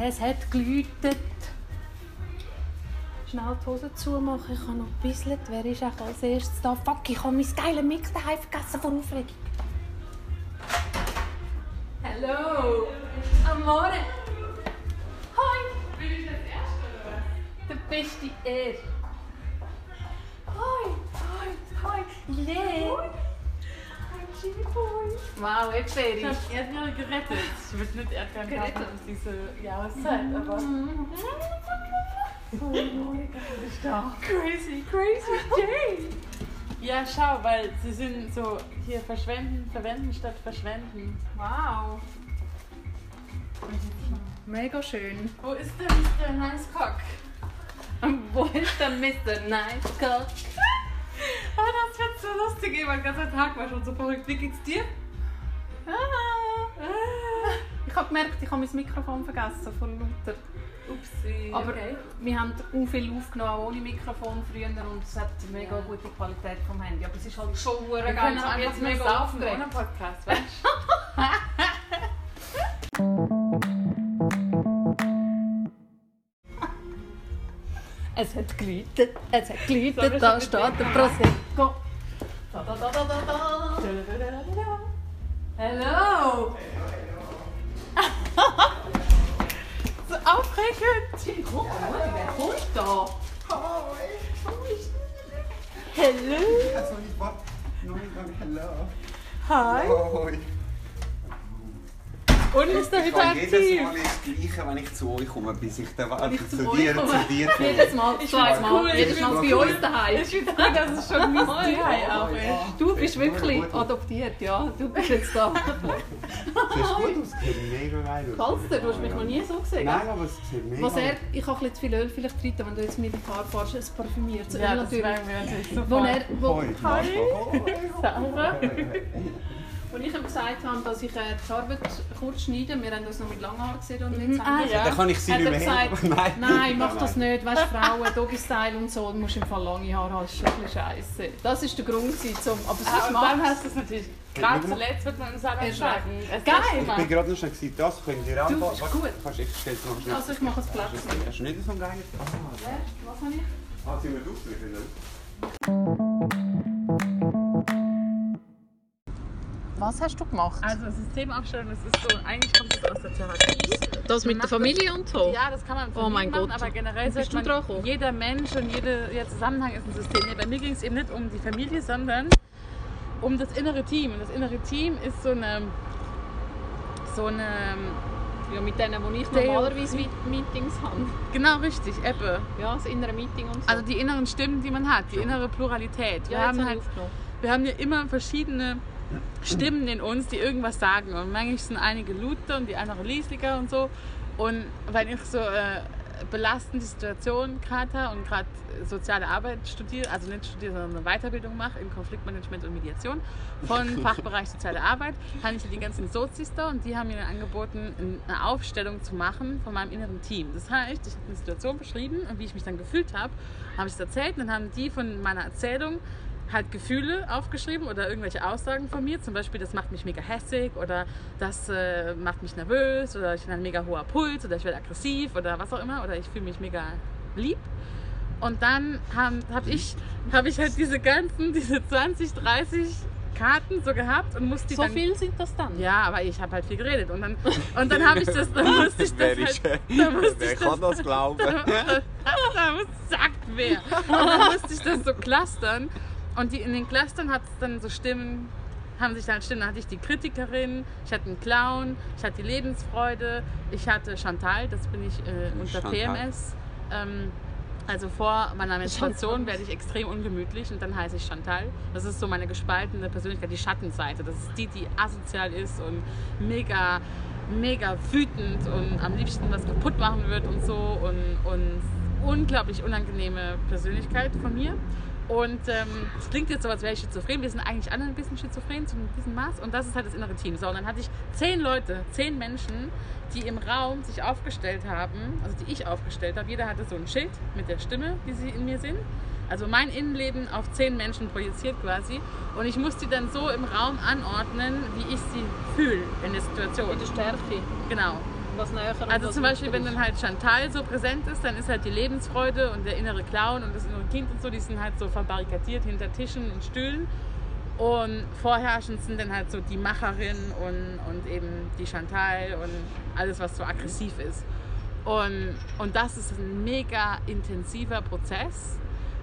Es hat geläutet. Schnell die Hose zumachen, ich habe noch gebisselt. Wer ist auch als erstes da? Fuck, ich habe mein geiles Mix daheim vergessen vor Aufregung. Hallo! Amore! Hi! Bin ich das Erste oder was? Du bist die Erste. Hi! Hi! Hi! Yeah! Wow, jetzt wäre Ich habe Erdbeere gerettet. Ich würde nicht Erdbeeren kaufen Gerettet? um diese Jahreszeit, aber. Crazy, crazy day! Ja, schau, weil sie sind so hier verschwenden, verwenden statt verschwenden. Wow! Mega schön. Wo ist der Mr. Nice Cock? Wo ist der Mr. Nice Cock? Oh, das wird lustig, ey. Mein ganzer Tag war schon so verrückt. Wie geht's dir? Ah. Ich habe gemerkt, ich habe mein Mikrofon vergessen von lauter. Upsi. Aber okay. wir haben auch viel aufgenommen, ohne Mikrofon früher und es hat mega Ja. gute Qualität vom Handy. Aber es ist halt schon Wir geil. können auch bin jetzt mega saufen ohne Podcast, weißt Es hat geläutet, es hat geläutet, da steht der? Prosecco. Da, da, da, da, da, da. du? Hello! So aufregend. Guck mal, wer kommt da? Hello. Hello. Hi. Und ist Ich wieder kann jedes aktiv? Mal das Gleiche, wenn ich zu euch komme, bis ich dann warte, ich zu zu dir, komme. zu dir komme. Jedes Mal, zweimal, cool, jedes Mal bei uns daheim. Ich finde gut, dass es schon mein. Zuhause ist. Du bist wirklich gut adoptiert, ja. Du bist jetzt da. Siehst gut aus, sieht mega geil. Kannst du? Hast mich noch nie so gesehen. Nein, aber es sieht mega Was er, ich habe ein bisschen zu viel Öl vielleicht drin, wenn du jetzt mit dem Car fährst, es parfümiert. Ja, das natürlich. werden wir natürlich Wo, er, wo, Hoi, Sarah. Wo ich ihm gesagt habe, dass ich äh, die Arbeit kurz schneide, wir haben uns noch mit langen Haaren gesehen und jetzt Ah, haben wir- ja. Dann kann ich sie nicht mehr gesagt. Nein, Nein, mach das nicht. Weißt du, Frauen, Doggy-Style und so, du musst im Fall lange Haare haben. Das ist schon ein scheiße. Das ist der Grund, zum, aber Ah, sonst und macht dann hast du es natürlich. Gerade zuletzt wird man Er sagen. sagt, Es geil. ist Ich bin gerade noch schnell gewesen, das könnt ihr auch. Du, ist gut. Kannst, ich stelle es noch schnell. Also ich mache ein Platz. Hast du nicht so ein geiles Was habe ich? Ah, sind wir aufdrücken? Was hast du gemacht? Also Systemaufstellung, das ist so, eigentlich kommt das aus der Therapie. Das mit der Familie und so? Ja, das kann man Oh mein machen, Gott. aber generell du man, drauf jeder Mensch und jede, jeder Zusammenhang ist ein System. Nee, bei mir ging es eben nicht um die Familie, sondern um das innere Team. Und das innere Team ist so eine, so eine, Ja, mit denen, wo ich normalerweise Meet- Meetings habe. genau richtig, Ebbe. Ja, das innere Meeting und so. Also die inneren Stimmen, die man hat, die innere Pluralität. Wir ja, haben habe halt wir haben ja immer verschiedene Stimmen in uns, die irgendwas sagen. Und manchmal sind einige Lute und die andere Liesliger und so. Und weil ich so äh, belastende Situationen gerade und gerade soziale Arbeit studiere, also nicht studiere, sondern eine Weiterbildung mache in Konfliktmanagement und Mediation von Fachbereich soziale Arbeit, habe ich ja die ganzen Sozis da und die haben mir dann angeboten, eine Aufstellung zu machen von meinem inneren Team. Das heißt, ich habe eine Situation beschrieben und wie ich mich dann gefühlt habe, habe ich es erzählt und dann haben die von meiner Erzählung halt Gefühle aufgeschrieben oder irgendwelche Aussagen von mir. Zum Beispiel, das macht mich mega hässig oder das äh, macht mich nervös oder ich habe ein mega hoher Puls oder ich werde aggressiv oder was auch immer oder ich fühle mich mega lieb. Und dann habe hab ich, hab ich halt diese ganzen, diese 20, 30 Karten so gehabt und musste die So dann... viel sind das dann? Ja, aber ich habe halt viel geredet und dann, und dann habe ich das, dann musste ich das Wer halt, dann musste Wer ich kann das, das glauben? da muss, sagt wer. Und dann musste ich das so clustern. Und die, in den Clustern hat es dann so Stimmen, haben sich dann Stimmen. Da hatte ich die Kritikerin, ich hatte einen Clown, ich hatte die Lebensfreude, ich hatte Chantal, das bin ich äh, unter Chantal. PMS. Ähm, also vor meiner Menstruation werde ich extrem ungemütlich und dann heiße ich Chantal. Das ist so meine gespaltene Persönlichkeit, die Schattenseite. Das ist die, die asozial ist und mega, mega wütend und am liebsten was kaputt machen wird und so und, und unglaublich unangenehme Persönlichkeit von mir. Und ähm, es klingt jetzt so, als wäre ich schizophren. Wir sind eigentlich alle ein bisschen schizophren zu diesem Maß. Und das ist halt das innere Team. So, und dann hatte ich zehn Leute, zehn Menschen, die im Raum sich aufgestellt haben, also die ich aufgestellt habe. Jeder hatte so ein Schild mit der Stimme, die sie in mir sind. Also mein Innenleben auf zehn Menschen projiziert quasi. Und ich musste die dann so im Raum anordnen, wie ich sie fühle in der Situation. Mit der Stärke. Genau. Was näher Also zum Beispiel, wenn dann halt Chantal so präsent ist, dann ist halt die Lebensfreude und der innere Clown und das innere Kind und so, die sind halt so verbarrikadiert hinter Tischen und Stühlen. Und vorherrschend sind dann halt so die Macherin und, und eben die Chantal und alles, was so aggressiv ist. Und, und das ist ein mega intensiver Prozess.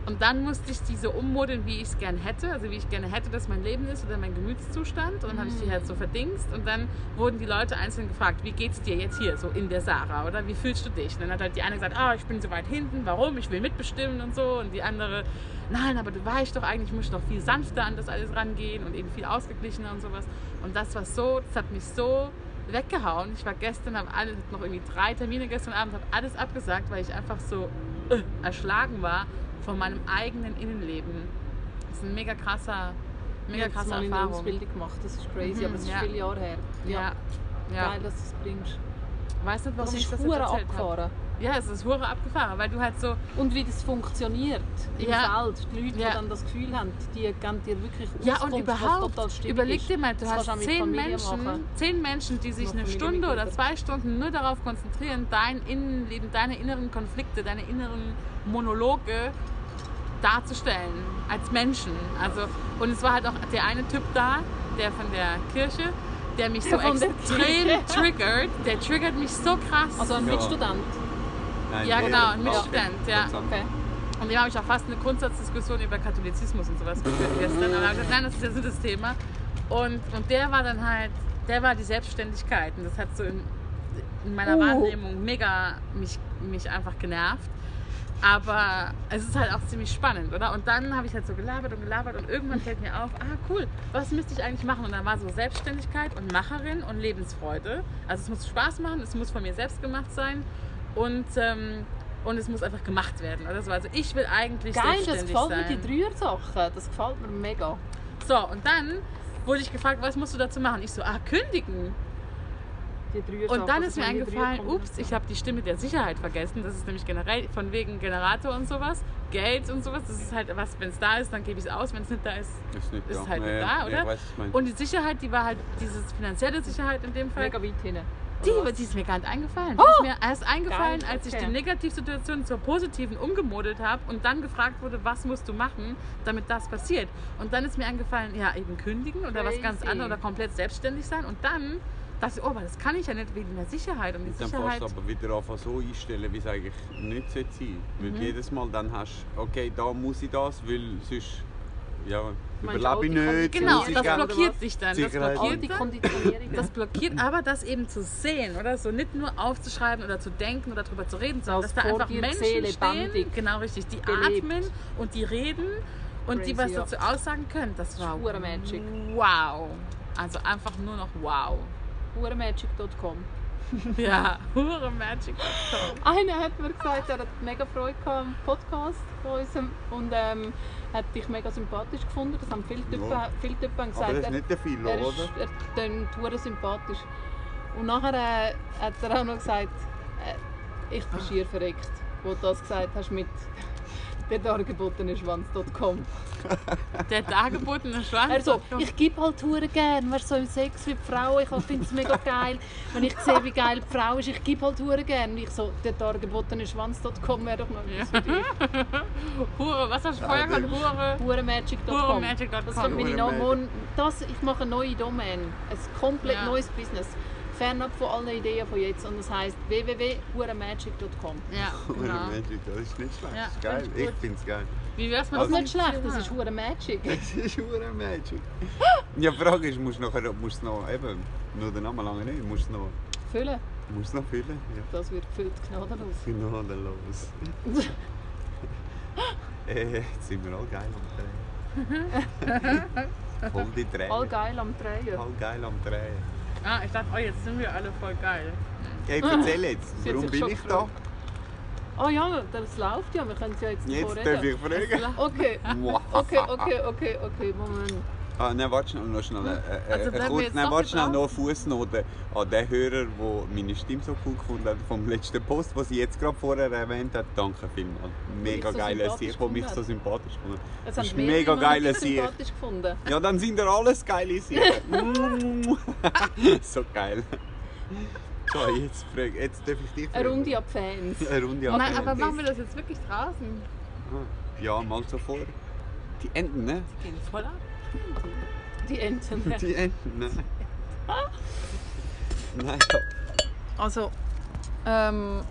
Und dann musste ich die so ummodeln, wie ich es gerne hätte, also wie ich gerne hätte, dass mein Leben ist oder mein Gemütszustand. Und dann habe ich die halt so verdingst. Und dann wurden die Leute einzeln gefragt, wie geht's dir jetzt hier, so in der Sarah, oder wie fühlst du dich? Und dann hat halt die eine gesagt, ah, ich bin so weit hinten, warum? Ich will mitbestimmen und so. Und die andere, nein, aber du weißt doch eigentlich, ich muss doch viel sanfter an das alles rangehen und eben viel ausgeglichener und sowas. Und das war so, das hat mich so weggehauen. Ich war gestern, habe alles, noch irgendwie drei Termine gestern Abend, habe alles abgesagt, weil ich einfach so äh, erschlagen war von meinem eigenen Innenleben. Das ist ein mega krasser, Ich mega habe krasse mal eine Erfahrung. Ausbildung gemacht, das ist crazy, Mhm, aber das ist ja. viele Jahre her. Ja, ja. Geil, dass du es bringst. Weiß nicht, warum Das ich ist das jetzt erzählt habe. abgefahren. Ja, es ist hure abgefahren, weil du halt so Und wie das funktioniert im Ja. Feld. Die Leute, Ja. die dann das Gefühl haben, die geben dir wirklich Ja, Auskunft, und überhaupt, überleg dir mal, du Das hast zehn Familie Menschen, machen. zehn Menschen, die sich eine Stunde oder zwei Stunden nur darauf konzentrieren, dein Innenleben, deine inneren Konflikte, deine inneren Monologe darzustellen als Menschen. Also, und es war halt auch der eine Typ da, der von der Kirche, der mich so Von der extrem triggert. Der triggert mich so krass. Also ein Ja. Mitstudent. Nein, Ja, genau, ein ja. Mitstudent, ja. Okay. Und dem habe ich auch fast eine Grundsatzdiskussion über Katholizismus und sowas geführt gestern. Ich gesagt, nein, das ist jetzt nicht das Thema. Und, und der war dann halt, der war die Selbstständigkeit. Und das hat so in, in meiner Oh. Wahrnehmung mega mich, mich einfach genervt. Aber es ist halt auch ziemlich spannend, oder? Und dann habe ich halt so gelabert und gelabert und irgendwann fällt mir auf, ah cool, was müsste ich eigentlich machen? Und dann war so Selbstständigkeit und Macherin und Lebensfreude. Also es muss Spaß machen, es muss von mir selbst gemacht sein und, ähm, und es muss einfach gemacht werden. Oder so. Also ich will eigentlich Geil, das selbstständig gefällt sein. mir, die Dreier-Sachen. Das gefällt mir mega. So, und dann wurde ich gefragt, was musst du dazu machen? Ich so, ah, kündigen. Und dann ist mir eingefallen, ups, ich habe die Stimme der Sicherheit vergessen. Das ist nämlich generell von wegen Generator und sowas, Geld und sowas. Das ist halt was, wenn es da ist, dann gebe ich es aus. Wenn es nicht da ist, Ist nicht ist da. halt Ja, nicht da, oder? Ich weiß. Und die Sicherheit, die war halt diese finanzielle Sicherheit in dem Fall. Mega weit hinten. Die, die ist mir gar nicht eingefallen. Die ist mir erst eingefallen, Geil, als ich okay. die Negativsituation zur positiven umgemodelt habe und dann gefragt wurde, was musst du machen, damit das passiert. Und dann ist mir eingefallen, ja, eben kündigen oder was ganz Crazy. anderes oder komplett selbstständig sein. Und dann ich, oh, aber das kann ich ja nicht wegen der Sicherheit. Und die Dann Sicherheit. fährst du aber wieder anfangen so einstellen, wie es eigentlich nicht sein sollte. Weil Mhm. jedes Mal dann hast du, okay, da muss ich das, weil sonst ja, überlebe ich nicht. Genau, das blockiert dich dann. Das blockiert All die dann. Konditionierungen. Das blockiert aber das eben zu sehen, oder? So nicht nur aufzuschreiben oder zu denken oder darüber zu reden, sondern Das dass da einfach Menschen Seele stehen, lebendig genau richtig, die belebt. atmen und die reden und die was Crazy, dazu aussagen können. Das war wow. Also einfach nur noch wow. Uremagic.com. Ja, hure magic.com. Einer hat mir gesagt, er hat mega Freude gehabt am Podcast von uns und ähm, hat dich mega sympathisch gefunden. Das haben viele Typen, Ja. viele Typen haben gesagt. Aber das ist er- nicht der Philo, er ist, oder? er klingt hure sympathisch. Und nachher äh, hat er auch noch gesagt, äh, ich bin schier verreckt, wo du das gesagt hast mit der dargebotene Schwanz.com. Der dargebotene Schwanz. Er so, ich gebe halt hure gern, weißt, so im Sex wie die Frau, ich finde es mega geil, wenn ich sehe, wie geil die Frau ist, ich gebe halt hure gern. Und ich so, der dargebotene Schwanz.com wäre doch noch etwas für dich. Hure, was hast du vorher gesagt? Hure. Huremagic.com. Huremagic.com. Das. Das, ich mache eine neue Domain. Ein komplett Ja. neues Business. Fernab von allen Ideen von jetzt. Und das heisst www.huremagic.com. Ja, genau. Magic, das ist nicht schlecht. Ja, das ist geil. ich finde es geil. Wie wär's mit Das ist so nicht schlecht, das ist Hure Magic. Das ist Hure Magic. Ja, die Frage ist, musst du nachher, musst du noch, eben, nur den Namen lange nicht, musst du noch, Füllen. musst du noch füllen? Ja. Das wird gefüllt gnadenlos. Gnadenlos. äh, jetzt sind wir all geil am Drehen. Voll die Drehen. All geil am Drehen. All geil am Drehen. Ah, ich dachte, oh, jetzt sind wir alle voll geil. Hey, erzähl jetzt, Sie hat warum bin ich da? Oh ja, das läuft ja, wir können es ja jetzt davor Jetzt darf reden. ich fragen. Okay, okay, okay, okay, okay, Moment. Ah, nein, warte schnell, noch schnell. Äh, äh, Also äh, kurz, nein, warte schnell noch eine Fußnote an den Hörer, der meine Stimme so cool gefunden hat vom letzten Post, was sie jetzt gerade vorher erwähnt hat. Danke vielmals. Mega so geiler Sieg, der mich so sympathisch gefunden hat. Das ist mega geiler Sieg. Ja, dann sind ihr alles geile Siege. so geil. So, jetzt, frag, jetzt darf ich dich Eine fragen. Runde ab Fans. Eine Runde ab. Nein, aber machen wir das jetzt wirklich draußen? Ja, mal so vor. Die Enten, ne? Die gehen voll ab. Die Enten. Die Enten, ne? Nein, Also, ähm,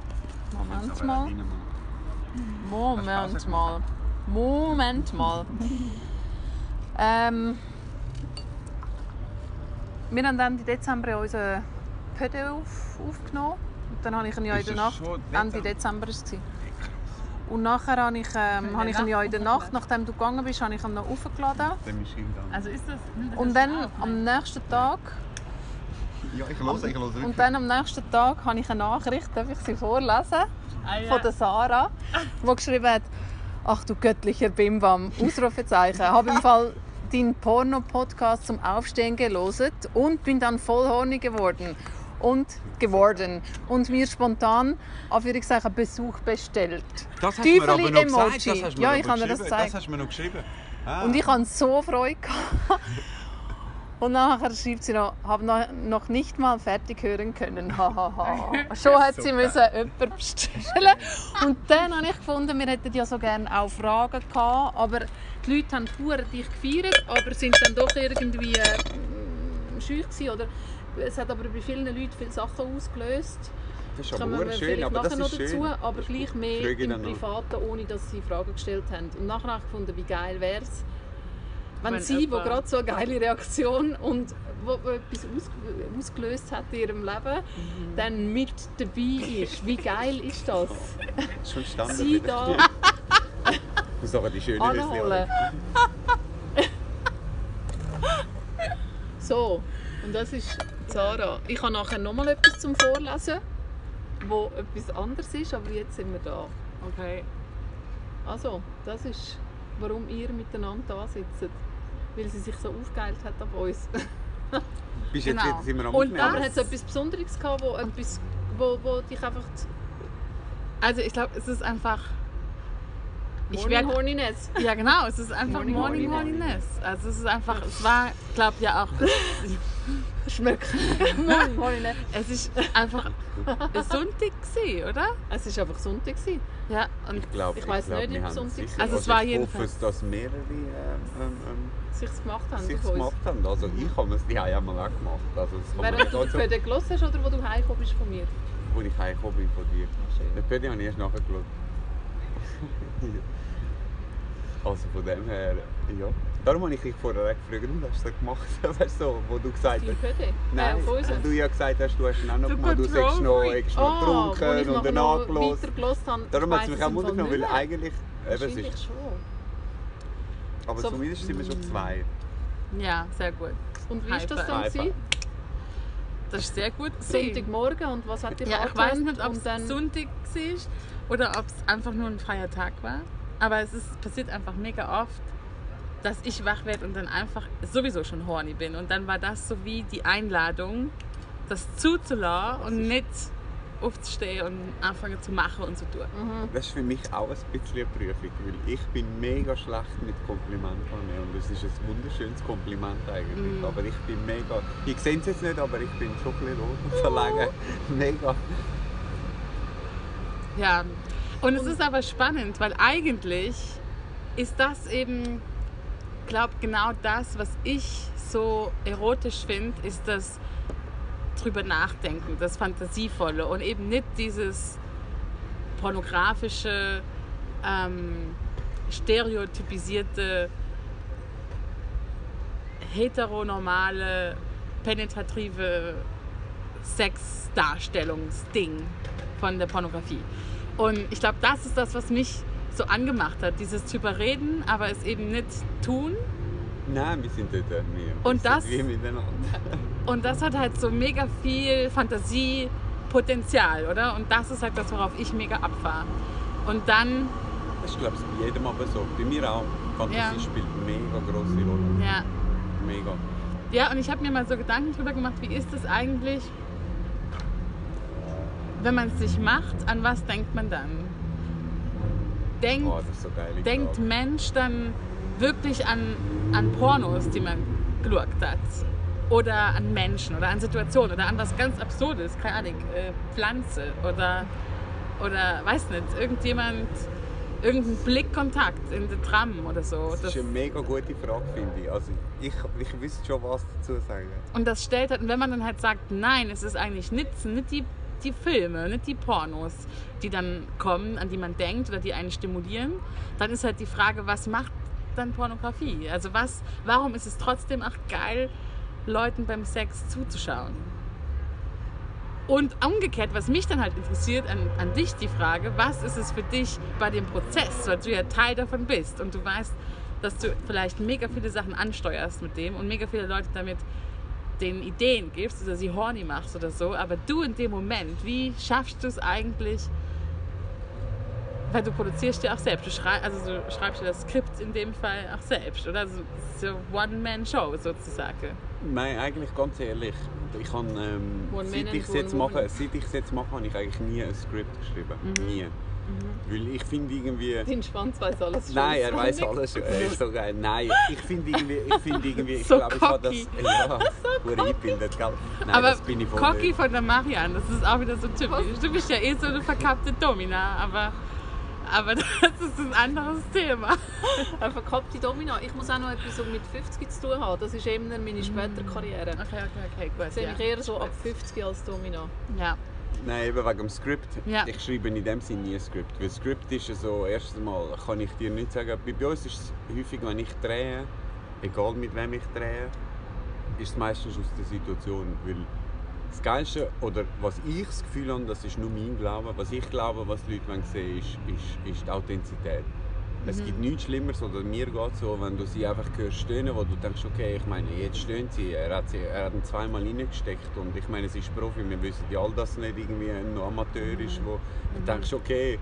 Moment mal. Moment mal. Moment mal. ähm, wir haben Ende Dezember unseren Pöde auf, aufgenommen. Und dann habe ich ihn ja in der Nacht. Ende Dezember war es. Und nachher habe ich, ähm, habe ich ihn ja in der Nacht, nachdem du gegangen bist, habe ich ihn noch aufgeladen. Also ist das. das Und dann auf, am nächsten Tag, Ja, ich höre, ich höre wirklich. und dann am nächsten Tag habe ich eine Nachricht, darf ich sie vorlesen? Ah, ja. von der Sarah, die geschrieben hat, ach du göttlicher Bimbam, Ausrufezeichen. habe im Fall deinen Porno-Podcast zum Aufstehen geloset und bin dann voll horny geworden. Und geworden. Und mir spontan, Anführungszeichen, Besuch bestellt. Das hast du mir aber noch gesagt. Das hast du mir Ja, ich habe dir das geschrieben. gezeigt. Das hast du mir noch geschrieben. Ah. Und ich hatte so Freude. gehabt. Und nachher schreibt sie noch, habe noch, nicht mal fertig hören können. Schon hat sie müssen jemanden bestellen. Und dann habe ich gefunden, wir hätten ja so gerne auch Fragen gehabt, aber die Leute haben dich gefeiert, aber sind dann doch irgendwie äh, scheu gewesen, oder es hat aber bei vielen Leuten viele Sachen ausgelöst. das ist Kommen aber wir schön, vielleicht aber nachher das noch ist dazu, schön. aber gleich mehr Frage im. Privaten, ohne dass sie Fragen gestellt haben. Und nachher habe ich gefunden, wie geil wäre es, wenn, Wenn sie, die gerade so eine geile Reaktion und wo etwas aus, ausgelöst hat in ihrem Leben, Mhm. dann mit dabei ist. Wie geil ist das? Schon Standard. Sie da muss aber die schöne anholen. So, und das ist Sarah. Ich habe nachher nochmal etwas zum Vorlesen, wo etwas anderes ist, aber jetzt sind wir da. Okay. Also, das ist, warum ihr miteinander da sitzt. Weil sie sich so aufgeilt hat auf uns. Bist jetzt Genau. sind wir am Und Das- hat es etwas Besonderes gehabt, wo, etwas, wo, wo dich einfach... Also ich glaube, es ist einfach. Ich Morning werde Horniness. Ja, genau, es ist einfach Morning Morning. Horniness. Also es ist einfach, es war, glaube ja auch, Schmeckt. Es ist einfach ein Sonntag gewesen, oder? Es war einfach Sonntag. gewesen. Ja, und Ich glaube, Ich glaub, nicht, ob haben Sonntag war. Also es war ich jedenfalls- hoffe, dass mehrere ähm, ähm, Sich's gemacht haben sich auf uns. gemacht haben. Also ich habe es die haben einmal auch gemacht. Also das Während du also, Pöde gehört hast oder wo du heimgekommen bist von mir? wo ich heimgekommen bin von dir. schön. Den Pödi habe ich erst nachher geschaut. also von dem her, ja. Darum habe ich dich vorher gefragt, und hast du das gemacht? weißt du, so, wo du gesagt hast, nein, Äh, du ja gesagt hast, du hast ihn auch noch Du gemacht, du sagst noch, Ah, noch getrunken und nachher dann habe. Darum Ich hat es mich auch Fall wundern, weil eigentlich, eben, es ist, schon. aber So- zumindest sind wir schon zwei. ja, sehr gut. Und wie war das dann? Hyper. Das ist sehr gut. Sonntagmorgen und was hat dir Ja, ich weiß nicht, ob Und es dann Sonntag war oder ob es einfach nur ein freier Tag war. Aber es ist, passiert einfach mega oft, dass ich wach werde und dann einfach sowieso schon horny bin. Und dann war das so wie die Einladung, das zuzulassen und nicht aufzustehen und anfangen zu machen und zu tun. Das ist für mich auch ein bisschen eine Prüfung, weil ich bin mega schlecht mit Komplimenten und es ist ein wunderschönes Kompliment eigentlich. Mm. Aber ich bin mega, ich sehe es jetzt nicht, aber ich bin schon ein bisschen rot und verlegen. Mega. Ja, und es ist aber spannend, weil eigentlich ist das eben, glaube genau das, was ich so erotisch finde, ist das drüber nachdenken, das Fantasievolle und eben nicht dieses pornografische, ähm, stereotypisierte, heteronormale, penetrative Sexdarstellungsding von der Pornografie. Und ich glaube, das ist das, was mich so angemacht hat, dieses drüber reden, aber es eben nicht tun. Nein, wir sind dort wir Und wir das- miteinander. Und das hat halt so mega viel Fantasiepotenzial, oder? Und das ist halt das, worauf ich mega abfahre. Und dann, Das ist glaube ich bei jedem aber so. Bei mir auch. Fantasie Ja. spielt mega große Rolle. ja, Mega. Ja, und ich habe mir mal so Gedanken drüber gemacht, wie ist es eigentlich, wenn man es sich macht, an was denkt man dann? Denkt, Oh, das so geil. denkt Mensch dann wirklich an, an Pornos, die man geschaut hat? oder an Menschen oder an Situationen oder an was ganz Absurdes, keine Ahnung, äh, Pflanze oder, oder weiß nicht, irgendjemand, irgendein Blickkontakt in der Tram oder so. Das ist eine mega gute Frage, finde ich. Also ich, ich wüsste schon was dazu sagen. Und das stellt halt, und wenn man dann halt sagt, nein, es ist eigentlich nicht, nicht die, die Filme, nicht die Pornos, die dann kommen, an die man denkt oder die einen stimulieren, dann ist halt die Frage, was macht dann Pornografie? Also was, warum ist es trotzdem auch geil, Leuten beim Sex zuzuschauen? Und umgekehrt, was mich dann halt interessiert, an, an dich die Frage, was ist es für dich bei dem Prozess, weil du ja Teil davon bist und du weißt, dass du vielleicht mega viele Sachen ansteuerst mit dem und mega viele Leute damit den Ideen gibst oder sie horny machst oder so, aber du in dem Moment, wie schaffst du es eigentlich, weil du produzierst ja auch selbst, du, schrei also du schreibst ja das Skript in dem Fall auch selbst, oder? So, so One-Man-Show sozusagen. Nein, eigentlich ganz ehrlich, ich habe, ähm, seit ich es jetzt mache, seit ich es jetzt mache, habe ich eigentlich nie ein Skript geschrieben, Mhm. nie. Weil ich finde irgendwie... Dein Schwanz weiß alles schon. Nein, er weiß alles schon. Er ist so geil. Nein, ich finde irgendwie, ich finde irgendwie, ich So glaube, ich habe das, ja, gut eingebildet, gell? Nein, aber das bin ich voll Cocky nicht. von der Marianne, das ist auch wieder so typisch. Du bist ja eh so eine verkappte Domina, aber, aber das ist ein anderes Thema. Eine verkappte Domino. Ich muss auch noch etwas so mit 50 zu tun haben. Das ist eben meine spätere Karriere. Okay, okay, okay, gut. Sehe Ja. ich eher so ab 50 als Domino. ja. Nein, eben wegen dem Skript. Ja. Ich schreibe in dem Sinne nie ein Skript. Weil Skript ist ja so, erstens mal kann ich dir nicht sagen, bei uns ist es häufig, wenn ich drehe, egal mit wem ich drehe, ist es meistens aus der Situation. Weil das Geilste, oder was ich das Gefühl habe, das ist nur mein Glaube, was ich glaube, was die Leute wollen sehen ist, ist, ist die Authentizität. Es gibt nichts Schlimmeres, oder mir geht es so, wenn du sie einfach hörst stöhnen, wo du denkst, okay, ich meine, jetzt stöhnt sie, er hat, sie, er hat ihn zweimal reingesteckt und ich meine, sie ist Profi, wir wissen ja all, dass nicht irgendwie ein Amateur ist, wo du denkst, okay,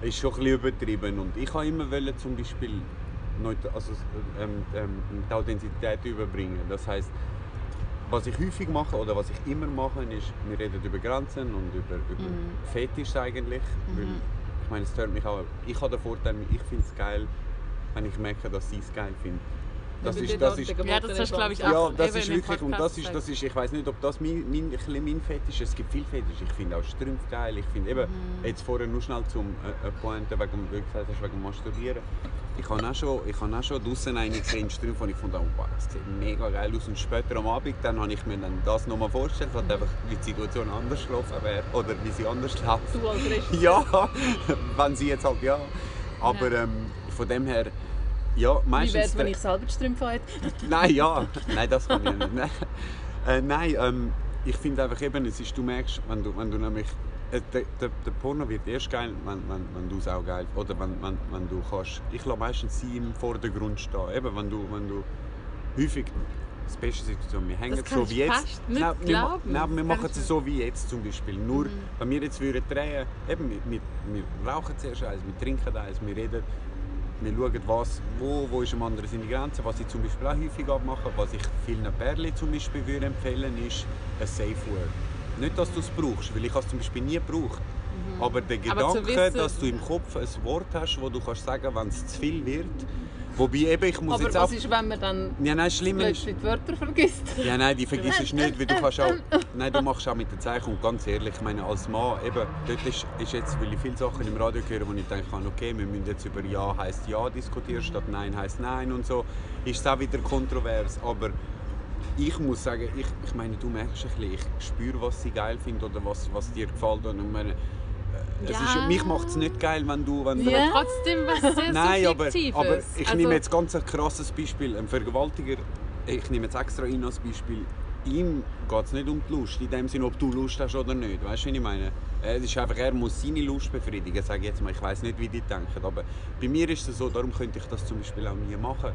ist schon ein bisschen übertrieben. Und ich habe immer wollen, zum Beispiel also, ähm, ähm, die Authentizität überbringen. Das heißt, was ich häufig mache oder was ich immer mache, ist, wir reden über Grenzen und über, über Fetisch eigentlich. Weil, ich meine, es stört mich auch. Ich habe den Vorteil, ich finde es geil, wenn ich merke, dass sie es geil finden. Das ist, das da ist, Ja, das hast du, glaube ich, auch ja, das ist wirklich, und das ist, das ist, ich weiß nicht, ob das mein, mein, ein bisschen mein Fetisch ist. Es gibt viel Fetisch. Ich finde auch Strümpfe geil. Ich finde eben, Mhm. jetzt vorher nur schnell zum äh, äh, Pointe, wegen, wie du gesagt hast, wegen dem Masturbieren. Ich habe auch schon, ich habe auch schon draussen eine gesehen in Strümpfen und ich fand, oh, wow, das sieht mega geil aus. Und später am Abend dann habe ich mir dann das nochmal vorgestellt, halt einfach, wie die Situation anders gelaufen wäre oder wie sie anders läuft. Du als Regisseur. Ja, wenn sie jetzt halt ja. Aber ähm, von dem her, ja, Wie meistens... wäre es, wenn ich selber die Strümpfe hätte? Nein, ja. Nein, das kann ich nicht. Nein, äh, nein ähm, ich finde einfach eben, es ist, du merkst, wenn du, wenn du nämlich... Äh, der, der, der Porno wird erst geil, wenn, wenn, wenn du es auch geil Oder wenn, wenn, wenn du kannst... Ich lasse meistens sie im Vordergrund stehen. Eben, wenn du, wenn du häufig... Das beste Situation, wir hängen so wie jetzt. nein, wir, nein, wir machen es so wie jetzt zum Beispiel. Nur, Mhm. wenn wir jetzt würden drehen, eben, wir, wir, wir rauchen zuerst eins, wir trinken eins, wir reden wir schauen, was, wo, wo ist am anderen seine Grenze. Was ich zum Beispiel auch häufig abmache, was ich vielen Pärchen zum Beispiel würde empfehlen, ist ein Safe Word. Nicht, dass du es brauchst, weil ich es zum Beispiel nie gebraucht. Aber der Mhm. Aber zu Gedanke, wissen- dass du im Kopf ein Wort hast, wo du kannst sagen, wenn es zu viel wird. Wobei eben, ich muss Aber jetzt was auch... ist, wenn man dann Ja, nein, schlimm ist... die Wörter vergisst? Ja, nein, die vergisst es nicht, weil du kannst auch... Nein, du machst auch mit den Zeichen und ganz ehrlich, ich meine, als Mann, eben, dort ist, ist jetzt, weil ich viele Sachen im Radio höre, wo ich denke, okay, wir müssen jetzt über Ja heisst Ja diskutieren, statt Nein heisst Nein und so, ist es auch wieder kontrovers, aber ich muss sagen, ich, ich meine, du merkst ein bisschen, ich spüre, was sie geil findet oder was, was dir gefällt und ich meine, äh, es Ja. ist, mich macht es nicht geil, wenn du... Wenn du Aber trotzdem was sehr Nein, aber, aber ich also, nehme jetzt ganz ein krasses Beispiel. Ein Vergewaltiger, ich nehme jetzt extra ihn als Beispiel. Ihm geht es nicht um die Lust, in dem Sinne, ob du Lust hast oder nicht. Weißt du, was ich meine? Es ist einfach, er muss seine Lust befriedigen, sage ich jetzt mal. Ich weiß nicht, wie die denken, aber bei mir ist es so, darum könnte ich das zum Beispiel auch nie machen.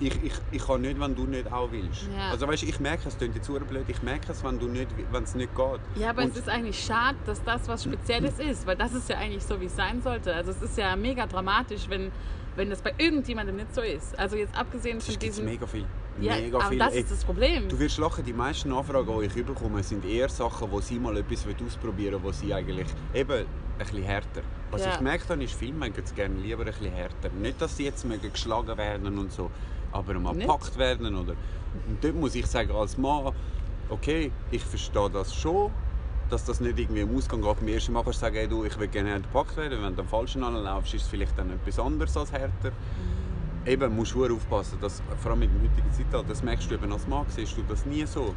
Ich, ich, ich kann nicht, wenn du nicht auch willst. Ja. Also weißt, du, ich merke es, klingt jetzt super blöd, ich merke es, wenn du nicht, wenn es nicht geht. Ja, aber Und- es ist eigentlich schade, dass das was Spezielles ist, weil das ist ja eigentlich so, wie es sein sollte. Also es ist ja mega dramatisch, wenn, wenn das bei irgendjemandem nicht so ist. Also jetzt abgesehen von diesem... mega viel. Ja, mega aber viel. das ist das Problem. Du wirst lachen, die meisten Anfragen, die ich bekomme, sind eher Sachen, wo sie mal etwas ausprobieren wollen, wo sie eigentlich eben ein bisschen härter. Was Ja. ich gemerkt habe, ist, viele mögen es gerne lieber ein bisschen härter. Nicht, dass sie jetzt mögen geschlagen werden und so. Aber mal Nicht? gepackt werden. Oder, und dort muss ich sagen, als Mann, okay, ich verstehe das schon, dass das nicht irgendwie im Ausgang geht. Beim ersten Mal kannst du sagen, hey, du, ich will gerne gepackt werden. Wenn du am falschen anlaufst, ist es vielleicht dann etwas anderes als härter. Eben, musst du aufpassen, dass, vor allem mit dem heutigen Zeitalter, das merkst du eben als Mann, siehst du das nie so.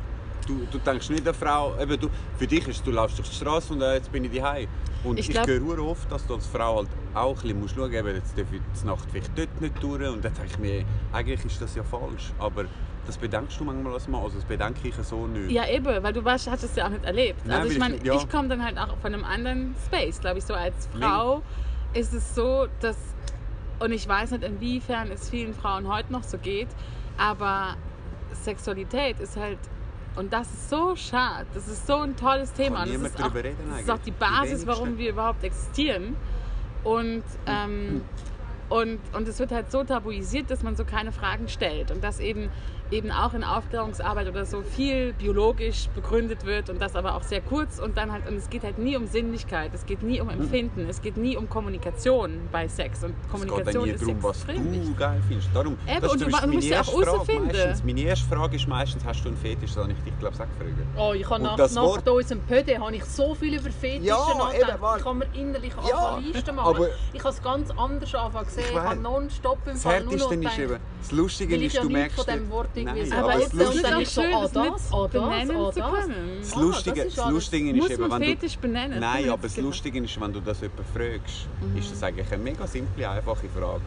Du, du denkst nicht eine Frau, eben du, für dich ist du laufst durch die Straße und äh, jetzt bin ich daheim. Und Ich ich, höre oft, dass du als Frau halt auch ein bisschen schauen musst, jetzt darf ich die Nacht vielleicht dort nicht durch. Und dann denke ich mir, eigentlich ist das ja falsch. Aber das bedenkst du manchmal als Mann, also das bedenke ich so nicht. Ja, eben, weil du warst, hast es ja auch nicht erlebt. Nein, also ich ich meine, ich, ja. komme dann halt auch von einem anderen Space, glaube ich. So als Frau ist es so, dass, und ich weiß nicht, inwiefern es vielen Frauen heute noch so geht, aber Sexualität ist halt, und das ist so schade, das ist so ein tolles Thema. und das ist, auch, reden das ist auch die Die Basis, wenigsten. warum wir überhaupt existieren. Und, ähm, und, und es wird halt so tabuisiert, dass man so keine Fragen stellt. Und dass eben, eben auch in Aufklärungsarbeit oder so viel biologisch begründet wird und das aber auch sehr kurz. Und dann halt, und es geht halt nie um Sinnlichkeit, es geht nie um Empfinden, es geht nie um Kommunikation bei Sex. Und Es geht dann Kommunikation nie ist darum, was du wichtig. geil findest. Darum, Eben, das und ist du Beispiel musst ja meine auch erste Frage herausfinden. meistens. Meine erste Frage ist meistens, hast du einen Fetisch? Das habe ich dich, glaube ich, auch gefragt. Oh, ich habe nach, nach Wort- unserem Pöde habe ich so viel über Fetische Ja, nachgedacht. eben, warte. Ich kann mir innerlich Ja, anfangen Listen machen. aber- ich habe es ganz anders anfangen gesehen. Ich, weiss. habe nonstop im Das Fall nur noch Härteste ist gedacht, eben, das Lustige ich ist, ja du merkst... von diesem Wort irgendwie Nein, so aber es ist dann ich so, ah, das nicht ah, das, benennen zu das. Das Lustige, das Lustige ist eben, wenn du... Benennen? Nein, aber das Lustige ist, wenn du das jemanden fragst, Mhm. ist das eigentlich eine mega simple, einfache Frage.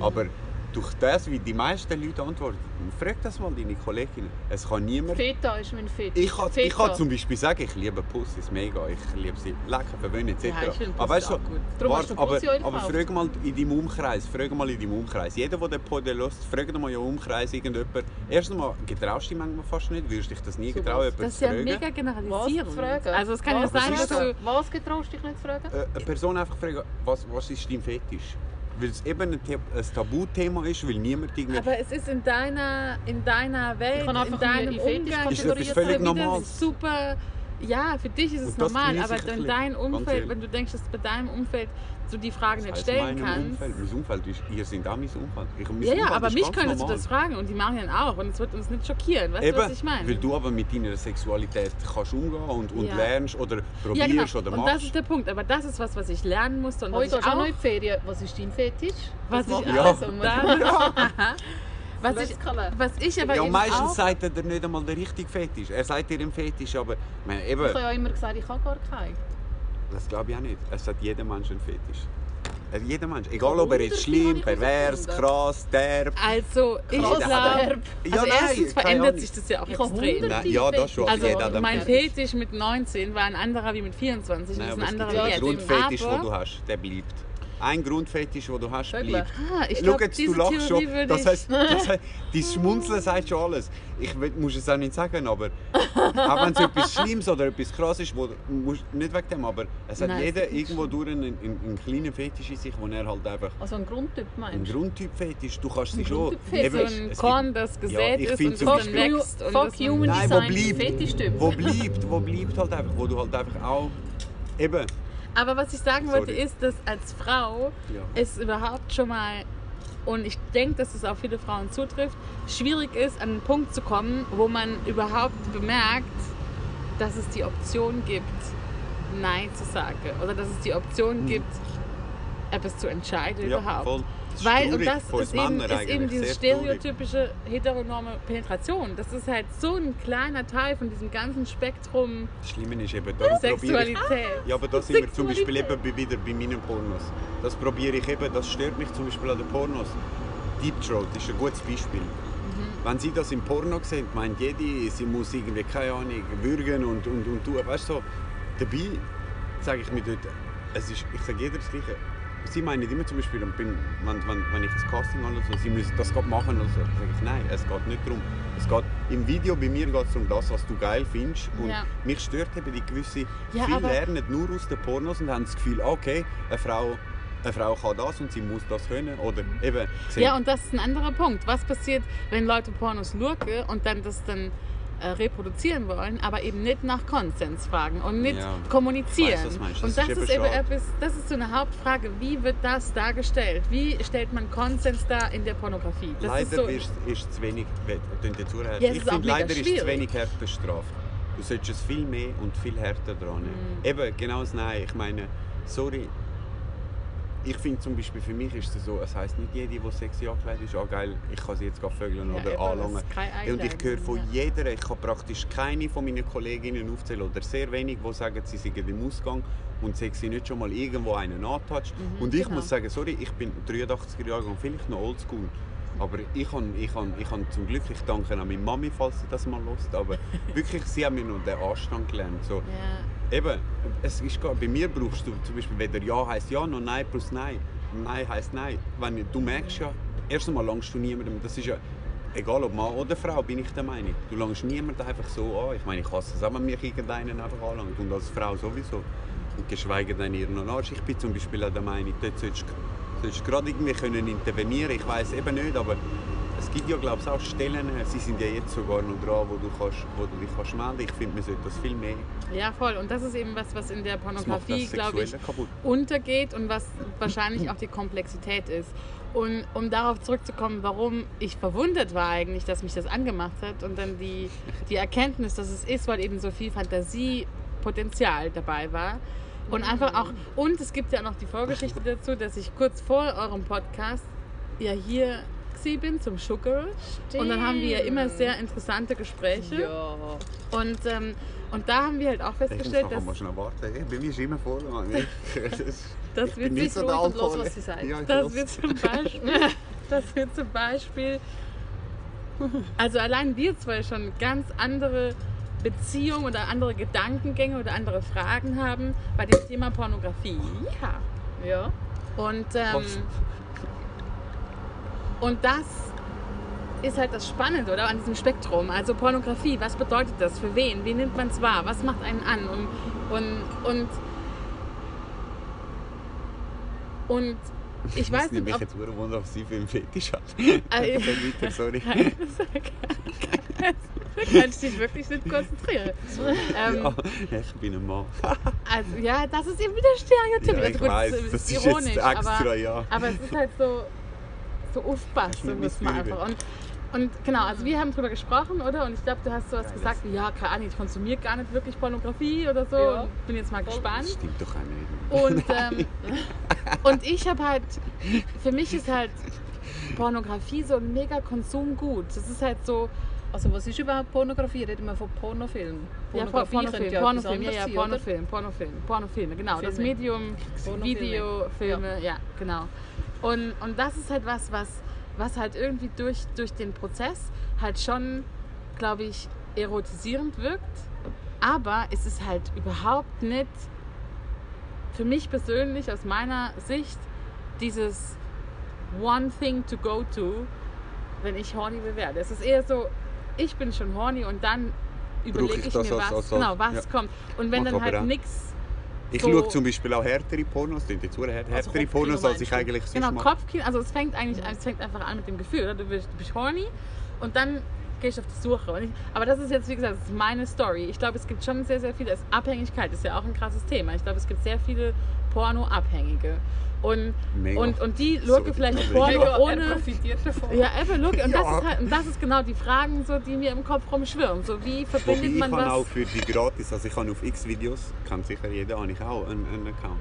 Aber durch das, wie die meisten Leute antworten, frag das mal deine Kolleginnen. Es kann niemand... Feta ist mein Fetisch. Ich kann, ich Feta. kann zum Beispiel sagen, ich liebe Pussys mega, ich liebe sie lecker, verwöhnen etc. Ja, ich aber weißt du. Darum hast du aber, Pussy aber frag mal in deinem Umkreis, frag mal in deinem Umkreis. Jeder, der den Pod hört, frag mal in deinem Umkreis irgendjemand. Erstens mal, getraust du dich manchmal fast nicht, würdest dich das nie Zu getrauen, jemanden Das ist zu ja fragen. mega generalisierend. zu fragen? Also es kann ja was sein, ist dass das? du... Was getraust dich nicht zu fragen? Äh, eine Person einfach fragen, was, was ist dein Fetisch? Weil es eben ein, ein Tabuthema ist, weil niemand irgendwie... Aber es ist in deiner, in deiner Welt, in deinem Umgang Ist etwas völlig Normales. super. Ja, für dich ist es Und normal, aber ich in deinem Umfeld, wenn du denkst, dass bei deinem Umfeld du die Fragen nicht Das heisst, stellen kannst. Umfeld, mein Umfeld ist, ihr seid auch mein Umfeld. Ich, mein Ja, ja, Umfeld aber mich könntest du normal. das fragen und die Marian auch und es wird uns nicht schockieren. Weißt Eben, du, was ich meine? weil du aber mit deiner Sexualität kannst umgehen und, und Ja. lernst oder ja, probierst genau. oder Und machst. das ist der Punkt. Aber das ist was, was ich lernen musste und was Heute ich gehst du auch noch in Ferien. Was ist dein Fetisch? was ich, macht Ja. alles um? Was ich, was ich aber ja, meistens auch, sagt er nicht einmal den richtigen Fetisch. Er sagt dir einen Fetisch, aber ich meine, eben, Ich habe ja immer gesagt, ich habe gar keinen. das glaube ich auch nicht. Es hat jeder Mensch einen Fetisch. Jeder Mensch. Egal ob er jetzt schlimm, pervers, krass, derb. also ich glaube, derb. Ja, also nein, erstens verändert sich das ja auch Ich extrem. Nein, ja, das schon. Also jeder mein Fetisch. Mit 19 war ein anderer wie mit 24 Nein, und aber ist ein anderer einen jetzt. Grundfetisch, den du hast, der bleibt. Ein Grundfetisch, den du hast, Vögel. bleibt. Ah, ich Schau glaube, jetzt, du diese lachst Theorie schon. würde Das ich... heißt, das heißt, dein Schmunzeln sagt schon alles. Ich will- muss es auch nicht sagen, aber auch wenn es etwas Schlimmes oder etwas krass ist, wo, musst, nicht wegen dem, aber es hat Nein, jeder es ist irgendwo durch einen, einen, einen kleinen Fetisch in sich, wo er halt einfach Also ein Grundtyp ein meinst du? Grundtyp-Fetisch, du kannst sie schon... Grundtyp-Fetisch. so Eben, ein es Korn, das gesät ich ist find und zum das Beispiel- dann wächst. und Fuck das man- Human Nein, wo Design, bleibt? Fetischtyp. Wo bleibt, wo bleibt halt einfach, wo du halt einfach auch... Eben, Aber was ich sagen wollte, Sorry. ist, dass als Frau Ja. es überhaupt schon mal, und ich denke, dass es auf viele Frauen zutrifft, schwierig ist, an einen Punkt zu kommen, wo man überhaupt bemerkt, dass es die Option gibt, Nein zu sagen. Oder dass es die Option gibt, etwas zu entscheiden ja, überhaupt. voll. Das Weil, und das ist eben, ist eben diese stereotypische heteronorme Penetration. Das ist halt so ein kleiner Teil von diesem ganzen Spektrum Das Schlimme ist eben, darum probiere ich... Sexualität. Ja, aber da sind wir zum Beispiel eben wieder bei meinen Pornos. Das probiere ich eben, das stört mich zum Beispiel an den Pornos. Deep Throat ist ein gutes Beispiel. Wenn sie das im Porno sehen, meint jede, sie muss irgendwie, keine Ahnung, würgen und, und, und tun. Weißt du, so, dabei sage ich mir dort, es ist, ich sage jeder das Gleiche. Sie meinen immer zum Beispiel, bin, wenn, wenn, wenn ich das Casting habe, so, sie müssen das machen oder so. Dann sage ich, nein, es geht nicht darum. Es geht, Im Video bei mir geht es um das, was du geil findest. Und Ja. mich stört eben die gewisse... Ja, viele lernen nur aus den Pornos und haben das Gefühl, okay, eine Frau, eine Frau kann das und sie muss das können. Oder eben... Ja, und das ist ein anderer Punkt. Was passiert, wenn Leute Pornos schauen und dann das dann äh, reproduzieren wollen, aber eben nicht nach Konsens fragen und nicht Ja. kommunizieren. Weiß. Das und das ist ist, eben etwas, das ist so eine Hauptfrage, wie wird das dargestellt? Wie stellt man Konsens dar in der Pornografie? Das leider ist so, ist, ist zu wenig? Ja, es ich ist finde, leider ist es zu schwierig. wenig härter bestraft. Du solltest es viel mehr und viel härter dran nehmen. Mhm. Eben, genau das Nein. Ich meine, sorry, ich finde zum Beispiel, für mich ist es so, es heisst nicht jede, die sexy angekleidet ist, ah geil, ich kann sie jetzt vögeln Ja, oder eben, anlangen. Und ich höre von Einladung, jeder, ich kann praktisch keine von meinen Kolleginnen aufzählen oder sehr wenig, die sagen, sie sind im Ausgang und sexy nicht schon mal irgendwo einen antatscht. und ich genau. muss sagen, sorry, ich bin 83er Jahrgang, vielleicht noch oldschool. Aber ich habe ich ich zum Glück, ich danke an meine Mami, falls sie das mal hört, aber wirklich, sie haben mir noch den Anstand gelernt. So, Ja. Eben, es ist bei mir brauchst du zum Beispiel weder Ja heißt Ja noch Nein plus Nein. Nein heißt Nein. Wenn, du merkst ja, erst einmal langst du niemandem, das ist ja egal ob Mann oder Frau, bin ich der Meinung. Du langst niemanden einfach so an. Ich meine, ich hasse es auch, wenn mich irgendeinen einfach anlangt und als Frau sowieso. Und geschweige denn ihren Arsch. Ich bin zum Beispiel auch der Meinung, dort solltest solltest du gerade irgendwie können intervenieren Ich weiß eben nicht, aber es gibt ja glaube ich auch Stellen, sie sind ja jetzt sogar noch dran, wo du, kannst, wo du dich kannst melden Ich finde, man sollte das viel mehr. ja, voll. Und das ist eben was, was in der Pornografie, glaube ich, kaputt. untergeht und was wahrscheinlich auch die Komplexität ist. Und um darauf zurückzukommen, warum ich verwundert war eigentlich, dass mich das angemacht hat und dann die, die Erkenntnis, dass es ist, weil eben so viel Fantasiepotenzial dabei war. Und einfach auch, und es gibt ja noch die Vorgeschichte dazu, dass ich kurz vor eurem Podcast ja hier bin zum Sugar. Und dann haben wir ja immer sehr interessante Gespräche. Ja. Und, ähm, und da haben wir halt auch festgestellt, dass mal schnell warten. Hey, bei mir immer. Ich- das- wird bin nicht so los, Alkohol. was sie sagt. Ja, Das los. wird zum Beispiel, das wird zum Beispiel, also allein wir zwei schon ganz andere Beziehungen oder andere Gedankengänge oder andere Fragen haben bei dem Thema Pornografie. Ja. Ja. Und, ähm, und das ist halt das Spannende, oder? An diesem Spektrum. Also Pornografie, was bedeutet das? Für wen? Wie nimmt man es wahr? Was macht einen an? Und, und, und, und ich weiß Es nimmt nicht, mich ob jetzt sehr wunder, was sie für einen Fetisch hat. Ah, ja. Dann weiter, sorry. Du kannst dich wirklich nicht konzentrieren. Ähm, Ja, ich bin ein Mann. also, ja, das ist eben wieder Stereotyp. Ja, also ich gut, weiß, es das ist jetzt ironisch, extra, aber, ja. aber es ist halt so, so aufpasst, Das so ist muss man einfach. Und, und genau, also wir haben drüber gesprochen, oder? Und ich glaube, du hast sowas Geiles. gesagt ja, keine Ahnung, ich konsumiere gar nicht wirklich Pornografie oder so. Ja. Und bin jetzt mal Das gespannt. stimmt doch auch nicht. Und, ähm, und ich habe halt, für mich ist halt Pornografie so ein mega Konsumgut. Das ist halt so, Also was ist überhaupt Pornografie? Reden wir von Pornofilm? Ja, Pornografie Pornofilm, könnte ja Pornofilm, ja, ja, sein? Pornofilm, Pornofilm, Pornofilme, genau. Das Filme. Medium, Pornofilme. Videofilme, ja. genau. Und, und das ist halt was, was, was halt irgendwie durch, durch den Prozess halt schon, glaube ich, erotisierend wirkt. Aber es ist halt überhaupt nicht, für mich persönlich, aus meiner Sicht, dieses One Thing to go to, wenn ich horny bewerte. Es ist eher so, ich bin schon horny und dann überlege ich ich, das mir, als- was, als- genau, was ja. kommt. Und wenn Mach dann halt nichts Ich so- schaue zum Beispiel auch härtere Pornos, jetzt sehr hart, härtere Kopfkino Pornos, als ich eigentlich sonst Genau. Kopfkino, also es fängt eigentlich es fängt einfach an mit dem Gefühl, oder? Du bist, du bist horny und dann gehst du auf die Suche. Ich, aber das ist jetzt, wie gesagt, meine Story. Ich glaube, es gibt schon sehr, sehr viele, Abhängigkeit ist ja auch ein krasses Thema. Ich glaube, es gibt sehr viele Porno-Abhängige. Und, Mega. und, und die So, schauen vielleicht ja. Er ohne... Ja, eben, look, und, das Ja. ist halt, und das ist genau die Fragen, so, die mir im Kopf rumschwirren. So, wie Wobei verbindet ich man habe was? auch für die gratis, also ich habe auf X-Videos, kennt sicher jeder, habe ich auch einen, einen Account.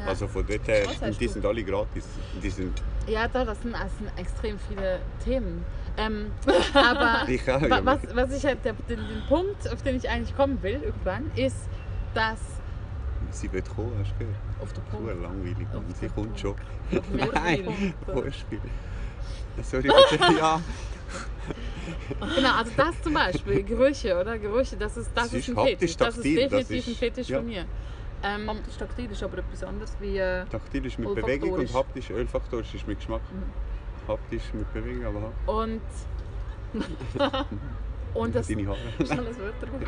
Ja. Also von dort her, und die du? sind alle gratis. Die sind, Ja, da, das sind, das sind extrem viele Themen. Ähm, aber Ich auch, ja. was, was ich halt, der, den, den Punkt, auf den ich eigentlich kommen will, irgendwann, ist, dass sie wird kommen, hast du gehört? Auf der Super Punkt. langweilig, Auf sie den kommt schon. Nein. Vorspiel. Sorry, bitte, ja. Genau, also das zum Beispiel, Gerüche, oder? Gerüche, das ist, das Das ist ist ein Fetisch. Das ist definitiv ein ist- Fetisch ja. von mir. Ähm, Haptisch taktil ist aber etwas anderes wie. Äh, Taktil ist mit Olfaktorisch. Bewegung und haptisch, olfaktorisch ist mit Geschmack. Mhm. Haptisch mit Bewegung, aber haptisch. und und das, Deine Haare. schnelles Wörterbuch.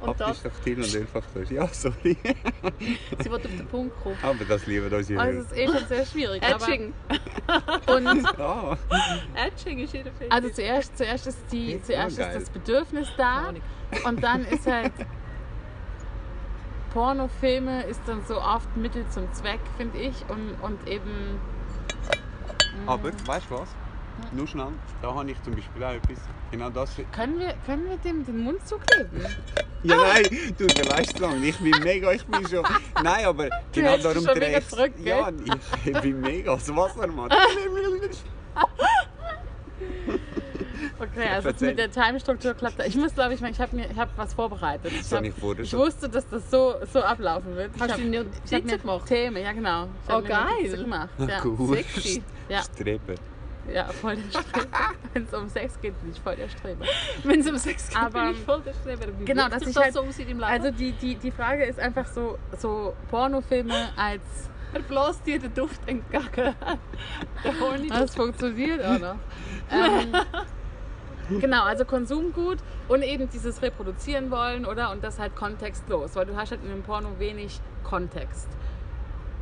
Und das, Haptisch taktil und Ölfaktor. Ja, sorry. sie will auf den Punkt kommen. Aber das lieben unsere Also es ist eh schon sehr schwierig. aber- Edging. Und Ah, Edging ist ihre Fetisch. also zuerst, zuerst, ist, die, Ja, zuerst ist das Bedürfnis da und dann ist halt Pornofilme ist dann so oft Mittel zum Zweck, finde ich. Und, und eben aber weißt du was? Nur schnell, da habe ich zum Beispiel auch etwas. Genau das. können wir, können wir dem den Mund zukleben? Ja, nein, du überleist lang. Ich bin mega, ich bin schon. Nein, aber genau darum drehe mega ich. zurück? Ja, ich, bin mega als Wassermann. Okay, also das mit der Timestruktur klappt. Ich muss, glaube ich, ich habe mir, ich habe was vorbereitet. Ich, hab, ich wusste, dass das so, so ablaufen wird. Hast ich du hab- die ich hab Notizen gemacht? Themen, ja genau. Ich Oh, hab geil. gemacht. Ja. Cool. Sexy. Ja. Streber. Ja, voll der Streber. Wenn es um Sex geht, bin ich voll der Streber. Wenn es um Sex geht, Aber- bin ich voll der Streber. Wie Genau, dass ich das halt- so aus in deinem Leben? Also die, die, die Frage ist einfach so, so Pornofilme als er bläst dir den Duft entgegen. der Das funktioniert auch noch. Ähm, genau, also Konsumgut und eben dieses Reproduzieren wollen, oder? Und das halt kontextlos, weil du hast halt in dem Porno wenig Kontext.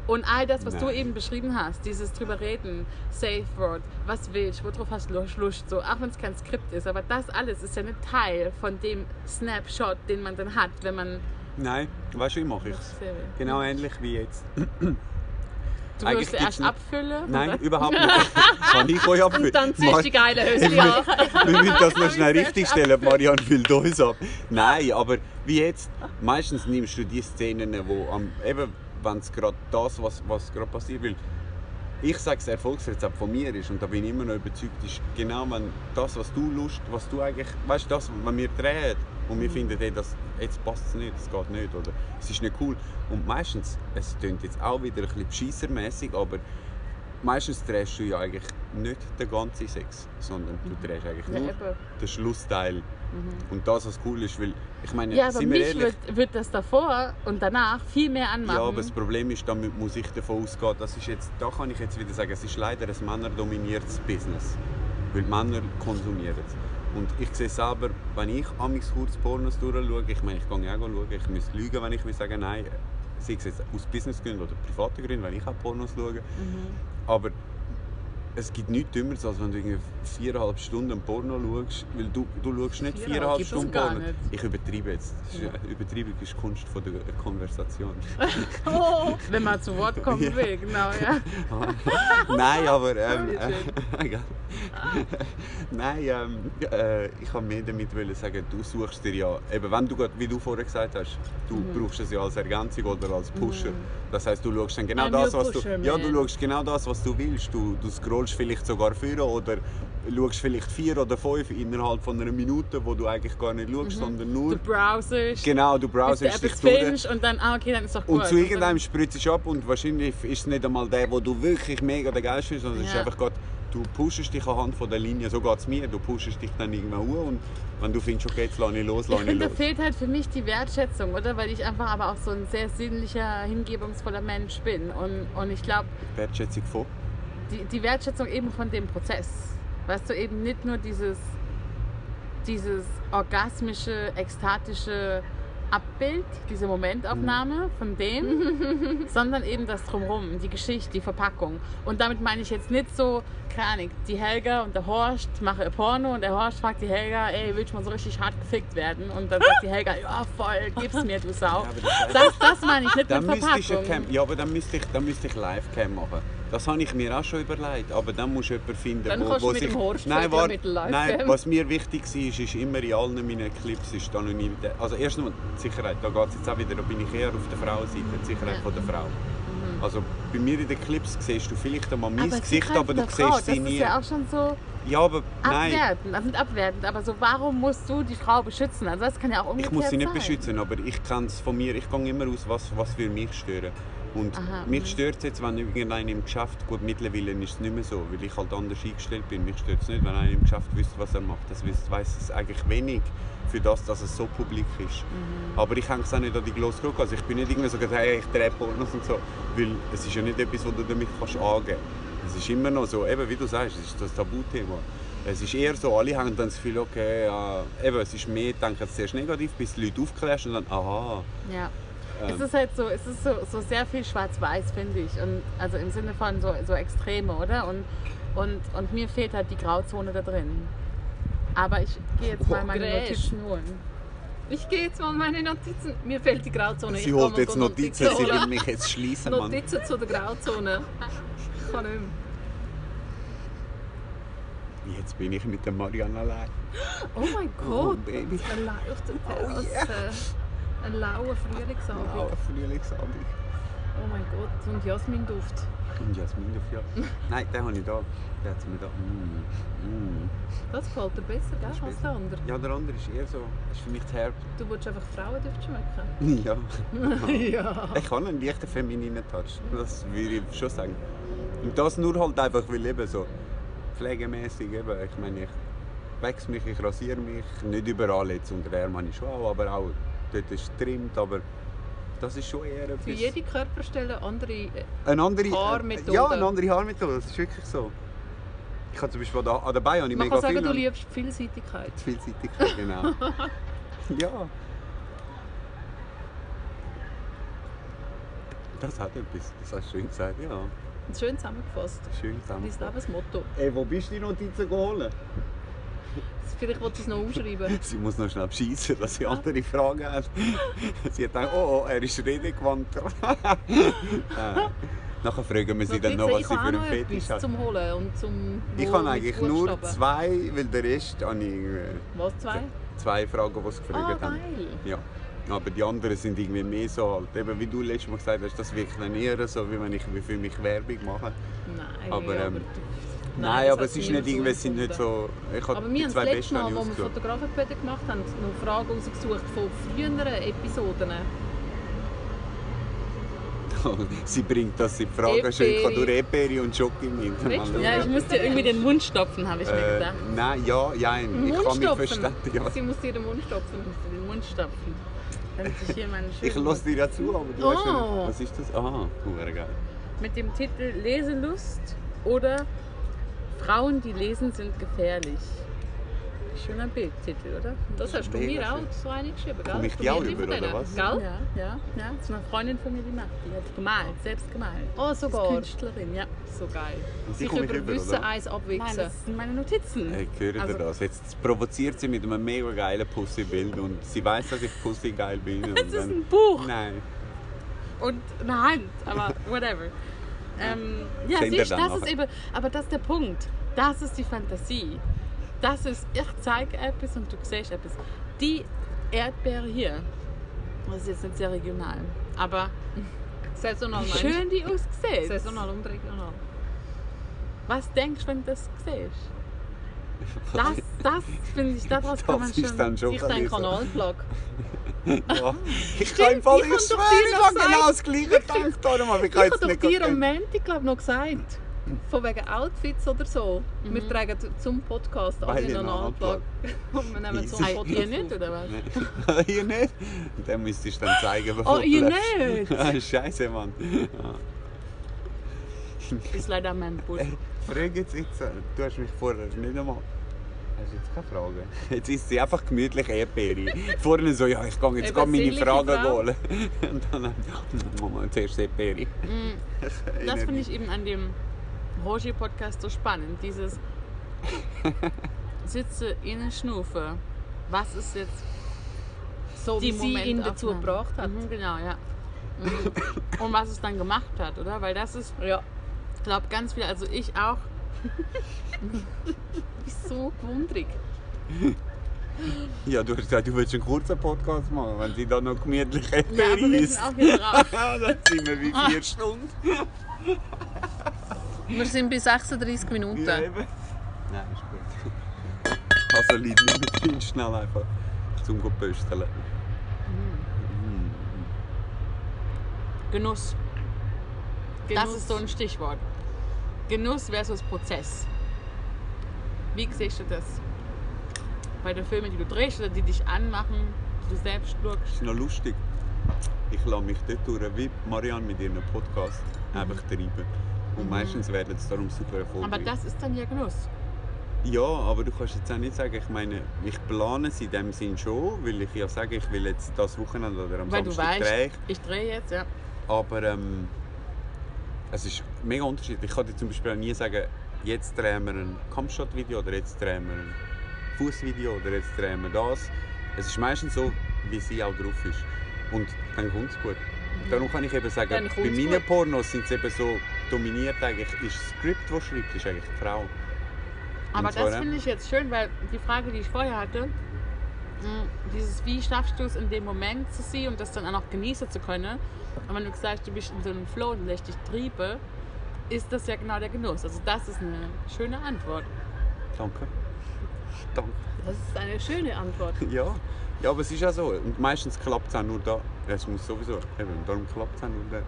Und all das, was du Nein. eben beschrieben hast, dieses drüber reden, Safe Word, was willst du, worauf hast du Lust, so, auch wenn es kein Skript ist, aber das alles ist ja ein Teil von dem Snapshot, den man dann hat, wenn man Nein, weißt du, wie mache ich es? Genau ähnlich wie jetzt. Du Eigentlich wirst erst nicht- abfüllen. Nein, oder? überhaupt nicht. Kann ich euch abfüllen? Und dann ziehst du die geile Höschen müssen- wir müssen das noch schnell richtig stellen. Marianne füllt uns ab. Nein, aber wie jetzt, meistens nimmst du die Szenen, wo am, eben, wenn es gerade das, was, was gerade passiert will, ich sage, das Erfolgsrezept von mir ist, und da bin ich immer noch überzeugt, ist genau, wenn das, was du Lust, was du eigentlich, weißt das, wenn wir drehen und wir finden, hey, das, jetzt passt es nicht, es geht nicht, oder es ist nicht cool. Und meistens, es klingt jetzt auch wieder ein bisschen bescheissermässig, aber meistens drehst du ja eigentlich nicht den ganzen Sex, sondern du drehst eigentlich Ja, nur eben. den Schlussteil. Und das, was cool ist, weil, ich meine, Ja, aber sind wir mich ehrlich, wird, wird das davor und danach viel mehr anmachen. ja, aber das Problem ist, damit muss ich davon ausgehen, das ist jetzt, da kann ich jetzt wieder sagen, es ist leider ein männerdominiertes Business. Weil Männer konsumieren es. Und ich sehe selber, wenn ich amigs kurz Pornos durchschaue, ich meine, ich gehe ja auch schauen, ich müsste lügen, wenn ich will sagen, nein, sei es jetzt aus Businessgründen oder privaten Gründen, wenn ich auch Pornos schaue. Mhm. Aber es gibt nichts Dümmeres, als wenn du irgendwie viereinhalb Stunden Porno schaust, weil du, du schaust nicht Viereinhalb gibt's Stunden Porno. nicht. Ich übertreibe jetzt. Ist, Übertreibung ist Kunst von der Konversation. Oh, Wenn man zu Wort kommen Ja. will, genau, ja. Nein, aber ähm, äh. Nein, ähm, äh, ich kann mehr damit wollen sagen, du suchst dir ja, eben wenn du, wie du vorher gesagt hast, du Mhm. brauchst es ja als Ergänzung oder als Pusher. Das heißt, du schaust dann genau I'm das, was du, ja, du schaust genau das, was du willst. Du, du scrollst vielleicht sogar führen oder schaust vielleicht vier oder fünf innerhalb von einer Minute, wo du eigentlich gar nicht schaust, sondern nur Du browsest, genau, du browsest dich durch. und dann, ah, okay, dann ist gut. Und zu irgendeinem spritzt es ab und wahrscheinlich ist es nicht einmal der, wo du wirklich mega der Geist bist, sondern es ist Ja. einfach gerade, du pushst dich anhand von der Linie, so geht es mir, du pushst dich dann irgendwann hoch und wenn du findest, okay, jetzt lasse ich los, lasse ich finde, da los. fehlt halt für mich die Wertschätzung, oder? Weil ich einfach aber auch so ein sehr sinnlicher, hingebungsvoller Mensch bin. Und, und ich glaube, Wertschätzung von. Die, die Wertschätzung eben von dem Prozess. Weißt du, eben nicht nur dieses, dieses orgasmische, ekstatische Abbild, diese Momentaufnahme von dem, sondern eben das Drumherum, die Geschichte, die Verpackung. Und damit meine ich jetzt nicht so, keine die Helga und der Horst machen ein Porno und der Horst fragt die Helga, ey, willst du mal so richtig hart gefickt werden? Und dann sagt die Helga, ja voll, gib's mir, du Sau. aber das- Das, das meine ich nicht Dann mit ich Verpackung. Cam, ja, aber dann müsste ich, dann müsste ich Live-Cam machen. Das habe ich mir auch schon überlegt, aber dann muss jemanden finden, Dann wo, wo mit sich... dem Horst nein, mit Live-Cam. nein, was mir wichtig war, ist, ist immer in allen meinen Clips ist Anonymität. Also erstens die Sicherheit, da geht es jetzt auch wieder, da bin ich eher auf der Frauenseite, die Sicherheit Ja. von der Frau. Also bei mir in den Clips siehst du vielleicht einmal mein aber Gesicht, aber du Frau, siehst sie Das nie. ist ja auch schon so Ja, aber nein, abwertend, also nicht abwertend, aber so, warum musst du die Frau beschützen? Also das kann ja auch ich umgekehrt muss sie nicht sein. beschützen, aber ich kenne es von mir, ich gehe immer aus, was, was für mich stören. Und Aha, mich stört es jetzt, wenn irgendeiner im Geschäft, gut mittlerweile ist es nicht mehr so, weil ich halt anders eingestellt bin, mich stört es nicht, wenn einer im Geschäft wüsste, was er macht. Das weiss es eigentlich wenig für das, dass es so publik ist. Mhm. Aber ich hänge es auch nicht an die grosse Glocke. Also ich bin nicht irgendwie so, hey, ich drehe Pornos und so, weil es ist ja nicht etwas, was du damit kannst angeben kannst. Es ist immer noch so, eben wie du sagst, es ist das Tabuthema. Es ist eher so, alle haben dann das Gefühl, okay, ja, eben, es ist mehr, denken sie zuerst negativ, bis die Leute aufklärst und dann, aha. Ja. Ähm. Es ist halt so, es ist so, so sehr viel schwarz-weiß, finde ich. Und also im Sinne von so, so Extreme, oder? Und, und, und mir fehlt halt die Grauzone da drin. Aber ich gehe jetzt mal Oh, meine Gräsch. Notizen holen. Ich gehe jetzt mal meine Notizen. Mir fehlt die Grauzone. Ich Sie kann holt jetzt go Notizen, sie will mich jetzt schließen, Mann. Notizen zu der Grauzone. Ich kann nicht mehr. Jetzt bin ich mit der Marianne allein. Oh mein Oh, Gott. Baby. Allein auf der Terrasse. Ein lauer Frühlingsabend. Blauer Frühlingsabend. Oh mein Gott. Und Jasminduft. Und Jasmin dafür. Nein, den habe ich da. Den hat sie mir da. Mm. Mm. Das gefällt dir besser, gell, als der andere. Ja, der andere ist eher so. Ist für mich zu herb. Du willst einfach Frauenduft schmecken. Ja. ja. Ich habe einen leichten femininen Touch. Das würde ich schon sagen. Und das nur halt einfach, weil eben so pflegemäßig eben. Ich meine, ich wechsle mich, ich rasiere mich. Nicht überall jetzt. Unter der Arm habe ich schon auch, aber auch dort ist es trimmt. Aber das ist schon eher etwas... Für jede Körperstelle andere. äh, Eine andere Haarmethode. Ja, eine andere Haarmethode. Das ist wirklich so. Ich habe zum Beispiel da, an dabei habe ich Man mega kann sagen, viel du liebst die Vielseitigkeit. Vielseitigkeit, genau. ja. Das hat etwas. Das hast du schön gesagt, ja. Schön zusammengefasst. Schön Dein zusammen. Lebensmotto. Ey, wo bist du die Notizen geholt? Vielleicht willst du es noch umschreiben. Sie muss noch schnell beschissen, dass sie andere Fragen hat. Sie hat gedacht, oh, oh er ist redegewandter. äh, nachher fragen wir sie dann noch, was sie für einen Fetisch hat. zum Holen und zum Ich habe eigentlich nur zwei, weil der Rest habe ich äh, Was, zwei? zwei Fragen, die sie Ah, gefragt haben. geil. Ja. Aber die anderen sind irgendwie mehr so halt, eben wie du letztes Mal gesagt hast, das wirkt dann eher so, wie wenn ich für mich Werbung mache. Nein, Aber, ähm, du- Nein, aber es ist nicht irgendwie, es sind nicht so... Ich habe Aber wir die haben zwei das letzte besten Mal, als wir ausgesucht. Fotografenbäder gemacht haben, noch Fragen rausgesucht von früheren Episoden. Sie bringt das in Frage schon. Ich habe nur Eperi und Schoki mit. Ja, ich muss dir irgendwie den Mund stopfen, habe ich mir äh, gedacht. Nein, ja, ja, ich kann mich Mundstopfen. verstehen. Ja. Sie muss dir den Mund stopfen. Ich muss dir den Mund stopfen. Damit ich hier meine Ich lasse dir ja zu, aber du Oh. weißt schon, was ist das? Aha, hure geil. Mit dem Titel Leselust oder Frauen, die lesen, sind gefährlich. Schöner Bildtitel, oder? Das hast du mir auch so eine geschrieben, gell? Komm ich Hast die auch über, oder was? Gell? Ja, ja, ja. Das ist eine Freundin von mir, die macht. Die hat gemalt, selbst gemalt. Oh, Ist sogar. Künstlerin, ja. So geil. Und die Sich über über, Wissen oder? eins Nein, abwichsen. das sind meine Notizen. Hey, hören Also- ihr das? Jetzt provoziert sie mit einem mega geilen Pussy-Bild und sie weiß, dass ich Pussy geil bin. und Das ist ein Buch Nein. und eine Hand, aber whatever. Ähm, ja, siehst, das ist eben, aber das ist der Punkt. Das ist die Fantasie. Das ist, ich zeige etwas und du siehst etwas. Die Erdbeere hier, das ist jetzt nicht sehr regional, aber Saisonal wie schön die aussieht. Saisonal und regional. Was denkst du, wenn du das siehst? Das, das finde ich, daraus kann man Das ist schon... dann schon Ich denke lesen. Kanalplug. Ja. Ich kann im Fall, ich ich hab schwöre, ich habe genau das Gleiche gedacht, aber ich Ich kann habe jetzt doch nicht dir am Montag glaub, noch gesagt, von wegen Outfits oder so. Wir tragen zum Podcast alle einen Anplug. Und wir nehmen so Easy. einen Podcast ihr nicht, oder was? Nein. Hier nicht? Dann müsstest du dann zeigen, bevor Oh, du ihr läufst. nicht? Scheiße, Mann. Ist leider mein. Ey, Frage jetzt, jetzt, du hast mich vorher nicht einmal... Hast du jetzt keine Frage? Jetzt ist sie einfach gemütlich Erdbeere. Vorne so, ja, ich gehe jetzt gerade meine Fragen Frau. holen. Und dann, Mama, zuerst Erdbeere. Das finde ich eben an dem Roger-Podcast so spannend. Dieses Sitze in eine Schnufe. Was ist jetzt So die wie sie ihn dazu gebracht hat. Mhm, genau, ja. Mhm. Und was es dann gemacht hat, oder? Weil das ist, Ja. Ich glaube, ganz viel, also ich auch, Ist so gewundrig. Ja, du hast gesagt, du willst einen kurzen Podcast machen, wenn sie dann noch gemütlich ja, Erdbeere aber wir sind auch hier drauf. dann sind wir wie vier Stunden. Wir sind bei 36 Minuten. Ja, eben. Nein, ist gut. Also Leute, nicht mit schnell einfach zum gut pösteln. Genuss. Das Genuss. ist so ein Stichwort. Genuss versus Prozess. Wie siehst du das? Bei den Filmen, die du drehst oder die dich anmachen, die du selbst Das schaust? ist noch lustig. Ich lasse mich dort durch, wie Marianne mit ihrem Podcast, einfach treiben. Und meistens werden es darum super erfolgreich. Aber das ist dann ja Genuss. Ja, aber du kannst jetzt auch nicht sagen, ich meine, ich plane es in dem Sinn schon, weil ich ja sage, ich will jetzt das Wochenende oder am Weil du Samstag weißt, drehen. ich drehe jetzt, ja. Aber ähm, es ist mega unterschiedlich. Ich kann dir zum Beispiel nie sagen, jetzt drehen wir ein Kampfshot-Video oder jetzt drehen wir ein Fußvideo oder jetzt drehen wir das. Es ist meistens so, wie sie auch drauf ist. Und dann kommt es gut. Darum kann ich eben sagen, bei meinen gut. Pornos sind sie eben so dominiert eigentlich, ist das Skript, das schreibt, ist eigentlich die Frau. Aber das finde ich jetzt schön, weil die Frage, die ich vorher hatte, dieses wie schaffst du es in dem Moment zu sehen und das dann auch noch genießen zu können. Und wenn du sagst, du bist in so einem Flow und lässt dich triebe, ist das ja genau der Genuss. Also das ist eine schöne Antwort. Danke. Danke. Das ist eine schöne Antwort. Ja. ja, aber es ist auch so. Und meistens klappt es auch nur da. Es muss sowieso. Eben, darum klappt es auch nur da.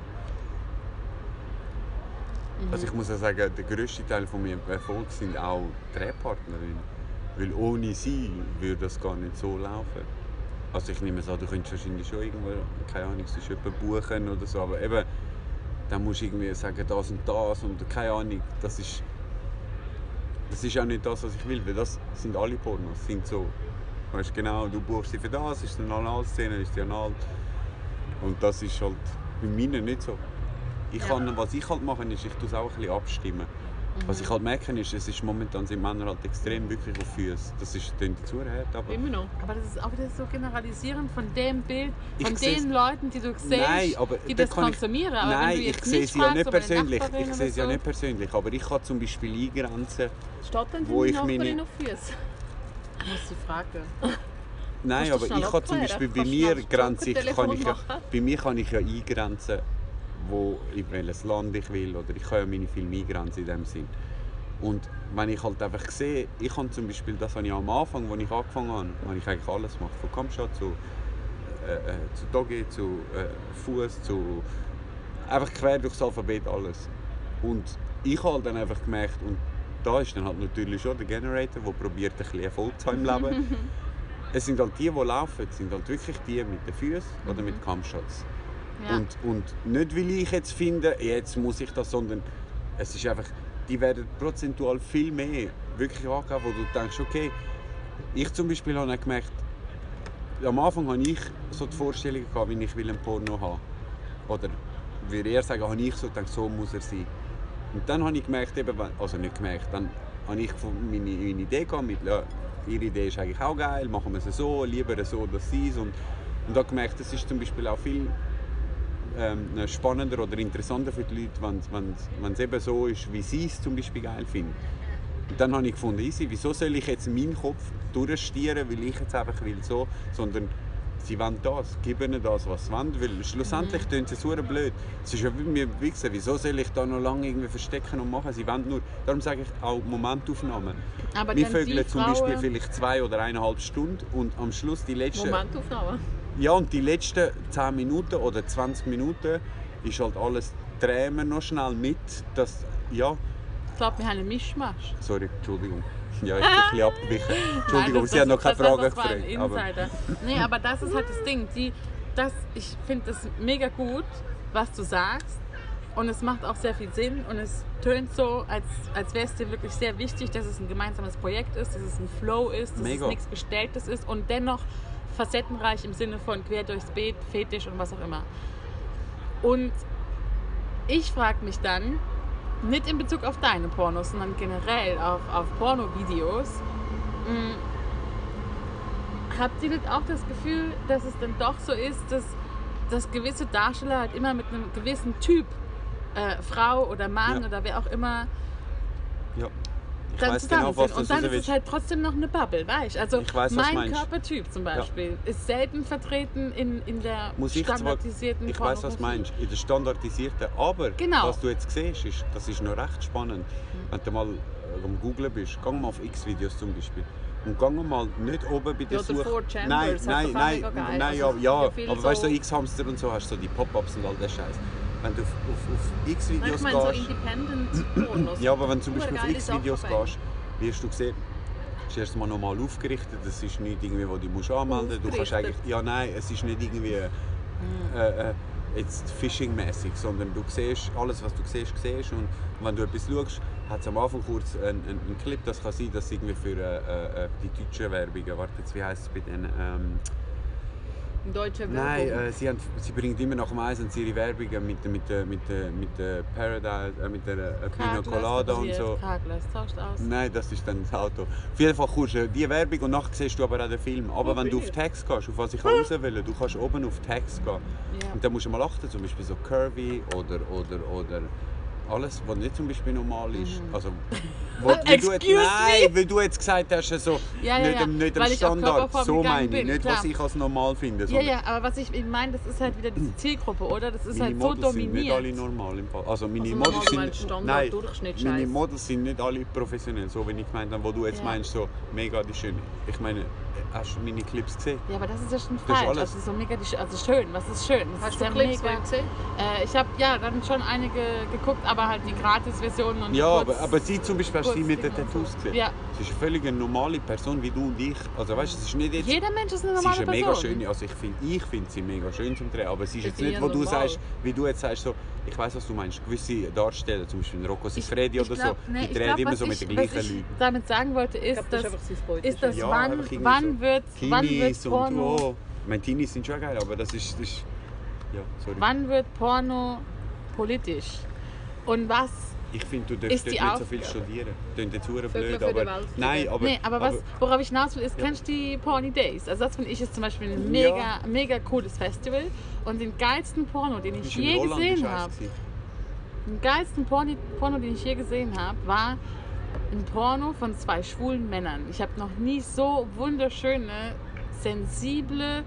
Also ich muss auch sagen, der grösste Teil von meinem Erfolg sind auch Drehpartnerinnen. Weil ohne sie würde das gar nicht so laufen. Also ich nehme es an, du könntest wahrscheinlich schon irgendwo, keine Ahnung, sonst jemanden buchen oder so, aber eben, dann musst du irgendwie sagen, das und das und keine Ahnung, das ist, das ist auch nicht das, was ich will, weil das sind alle Pornos, sind so, weißt genau, du buchst sie für das, ist eine Analszene, ist die Anal und das ist halt bei mir nicht so. Ich kann, was ich halt mache, ist, ich tue es auch ein bisschen abstimmen. Was ich halt merke, ist, es ist momentan sind Männer halt extrem wirklich auf Füße. Das ist dann zu hart, aber... Immer noch. Aber das ist auch wieder so generalisierend von dem Bild, von Ich den Leuten, die du siehst, Nein, aber die da das kann ich- konsumieren. Aber Nein, wenn du ich sehe sie ja nicht persönlich. Ich sehe sie ja so, nicht persönlich. Aber ich kann zum Beispiel eingrenzen. Steht denn Wo ich Nachbarin meine- auf Füße? muss sie fragen. Nein, aber ich kann zum? Beispiel bei mir grenze ich, kann ich ja, bei mir kann ich ja eingrenzen, wo in welches Land ich will oder ich kann ja meine Filme eingrenzen in dem Sinn. Und wenn ich halt einfach sehe, ich habe zum Beispiel das, was ich am Anfang, als ich angefangen habe, habe ich eigentlich alles gemacht, von Kampfshot zu, äh, äh, zu Doggy, zu äh, Fuß, zu einfach quer durchs Alphabet alles. Und ich habe halt dann einfach gemerkt, und da ist dann halt natürlich schon der Generator, der probiert ein bisschen Erfolg zu haben im Leben. es sind halt die, die laufen, sind halt wirklich die mit den Füßen oder mit Kampfshots. Ja. Und, und nicht, weil ich jetzt finde, jetzt muss ich das, sondern es ist einfach, die werden prozentual viel mehr wirklich angegeben, wo du denkst, okay, ich zum Beispiel habe gemerkt, am Anfang habe ich so die Vorstellung gehabt, wie ich will einen Porno haben Oder würde eher sagen, habe ich so gedacht, so muss er sein. Und dann habe ich gemerkt, eben, also nicht gemerkt, dann habe ich meine, meine Idee gehabt mit, ja, ihre Idee ist eigentlich auch geil, machen wir es so, lieber so, dass sie es. Und, und habe gemerkt, das ist zum Beispiel auch viel ähm, spannender oder interessanter für die Leute, wenn es- es- es eben so ist, wie sie es zum Beispiel geil finden. Und dann habe ich gefunden, easy, wieso soll ich jetzt meinen Kopf durchstieren, weil ich jetzt einfach will so, sondern sie wollen das, gib ihnen das, was sie wollen, weil schlussendlich Mhm. tun sie so blöd. Es ist ja wie mir wichsen, wieso soll ich da noch lange irgendwie verstecken und machen, sie wollen nur, darum sage ich auch Momentaufnahmen. Aber Wir vögeln zum Beispiel vielleicht zwei oder eineinhalb Stunden und am Schluss die letzten... Momentaufnahme. Ja, und die letzten 10 Minuten oder 20 Minuten ist halt alles, wir noch schnell mit, dass, ja, Ich glaube, wir haben einen Mischmasch. sorry, Entschuldigung. Ja, ich bin ein bisschen abgewichen. Entschuldigung, Nein, das- Sie haben noch das- keine Frage das gefragt. Aber. Nee, aber das ist halt das Ding. Die, das, ich finde es mega gut, was du sagst. Und es macht auch sehr viel Sinn und es tönt so, als, als wäre es dir wirklich sehr wichtig, dass es ein gemeinsames Projekt ist, dass es ein Flow ist, dass Mega. es nichts Gestelltes ist und dennoch facettenreich im Sinne von quer durchs Beet, Fetisch und was auch immer. Und ich frage mich dann, nicht in Bezug auf deine Pornos, sondern generell auf, auf Pornovideos, mh, habt ihr nicht auch das Gefühl, dass es dann doch so ist, dass, dass gewisse Darsteller halt immer mit einem gewissen Typ, äh, Frau oder Mann Ja. oder wer auch immer, dann weiß zusammen genau, sind. Und dann ist es halt trotzdem noch eine Bubble, weißt Also Ich weiß, mein. Körpertyp zum Beispiel ist selten vertreten in, in der zwar, standardisierten ich weiß, was meinst, in der standardisierten, aber Genau. was du jetzt siehst, ist, das ist noch recht spannend. Wenn du mal äh, am Googlen bist, geh mal auf X-Videos zum Beispiel. Und geh mal nicht oben bei der Ja, Suche. Nein, nein, nein, nein, ja, ja, ja aber weißt du, so X-Hamster und so hast du so die Pop-Ups und all das Scheiß. Wenn du auf, auf, auf X-Videos ich meine so gehst, Independent-Pornos. Ja, aber wenn du zum Beispiel auf X-Videos gehst, wirst du sehen, ist erst mal normal aufgerichtet. Das ist nicht irgendwie, wo du musst anmelden musst. Du kannst eigentlich, ja nein, es ist nicht irgendwie äh, äh, jetzt Phishing-mäßig, sondern du siehst alles, was du siehst, siehst und wenn du etwas schaust, hat es am Anfang kurz einen, einen, Clip, das kann sein, dass irgendwie für äh, äh, die deutschen Werbungen, warte jetzt, wie heisst es bei denen? Ähm, Deutsche Werbung. Nein, äh, sie, haben, sie bringen immer nach dem Eisen ihre Werbungen mit, der- mit, der- mit, der- mit der Paradise, äh, mit der äh, Colada und so. Karglas, tauscht aus. Nein, das ist dann das Auto. Auf jeden Fall kommst du die Werbung und nachher siehst du aber auch den Film. Aber wenn du auf Text gehst, auf was ich raus will, du kannst oben auf Text gehen. Ja. Und dann musst du mal achten, zum Beispiel so Curvy oder, oder, oder alles, was nicht zum Beispiel normal ist. Also, wo, weil du jetzt, nein, weil du jetzt gesagt hast, so, Ja, ja, nicht, ja. am- nicht am Standard. So meine ich, nicht klar. was ich als normal finde. Ja, ja, aber was ich meine, das ist halt wieder diese Zielgruppe, oder? Das ist Meine halt so Models sind nicht alle dominiert. normal im Fall. Also meine Also Models sind Standard, nein, Durchschnitt, meine Scheiß. Models sind nicht alle professionell, so wie ich gemeint habe, wo du jetzt Ja. meinst so mega die schöne. Ich meine, hast du meine Clips gesehen? Ja, aber das ist ja schon ist falsch. alles. Also so mega, die, also schön, was ist schön? Das Hast ist du ja Clips mega. gesehen? Äh, ich habe ja dann schon einige geguckt, aber halt die Gratis-Versionen und Ja, aber, aber sie zum Beispiel hast du sie mit den Tattoos gesehen. Ja. Sie ist eine völlig normale Person wie du und ich. Also weißt du, es ist nicht jetzt. Jeder Mensch ist eine Sie normale ist eine mega Person. schöne, also ich finde ich find sie mega schön zum Drehen, aber sie ist Ist jetzt sie nicht, wo du normal? sagst, wie du jetzt sagst, so, ich weiß was du meinst, gewisse Darsteller, zum Beispiel Rocco Siffredi oder glaub- so, die ich drehen glaub, immer so mit den gleichen was ich Leuten. damit sagen wollte, ist, glaube, das dass, ist das Ja, wann, wann wird, wann wird Kinis und Porno, so. Ich meine, Teenies sind schon geil, aber das ist, das ist ja, sorry. wann wird Porno politisch? Und was Ich finde, du darfst dort nicht so viel studieren. Klingt jetzt Vögel blöd, aber... Nein, aber... nee, aber was, worauf ich hinaus will, ist, kennst du die Porny Days? Also das finde ich ist zum Beispiel ein mega, mega cooles Festival. Und den geilsten Porno, den ich je gesehen habe, den geilsten Porno, Porno, den ich je gesehen habe, war ein Porno von zwei schwulen Männern. Ich habe noch nie so wunderschöne, sensible,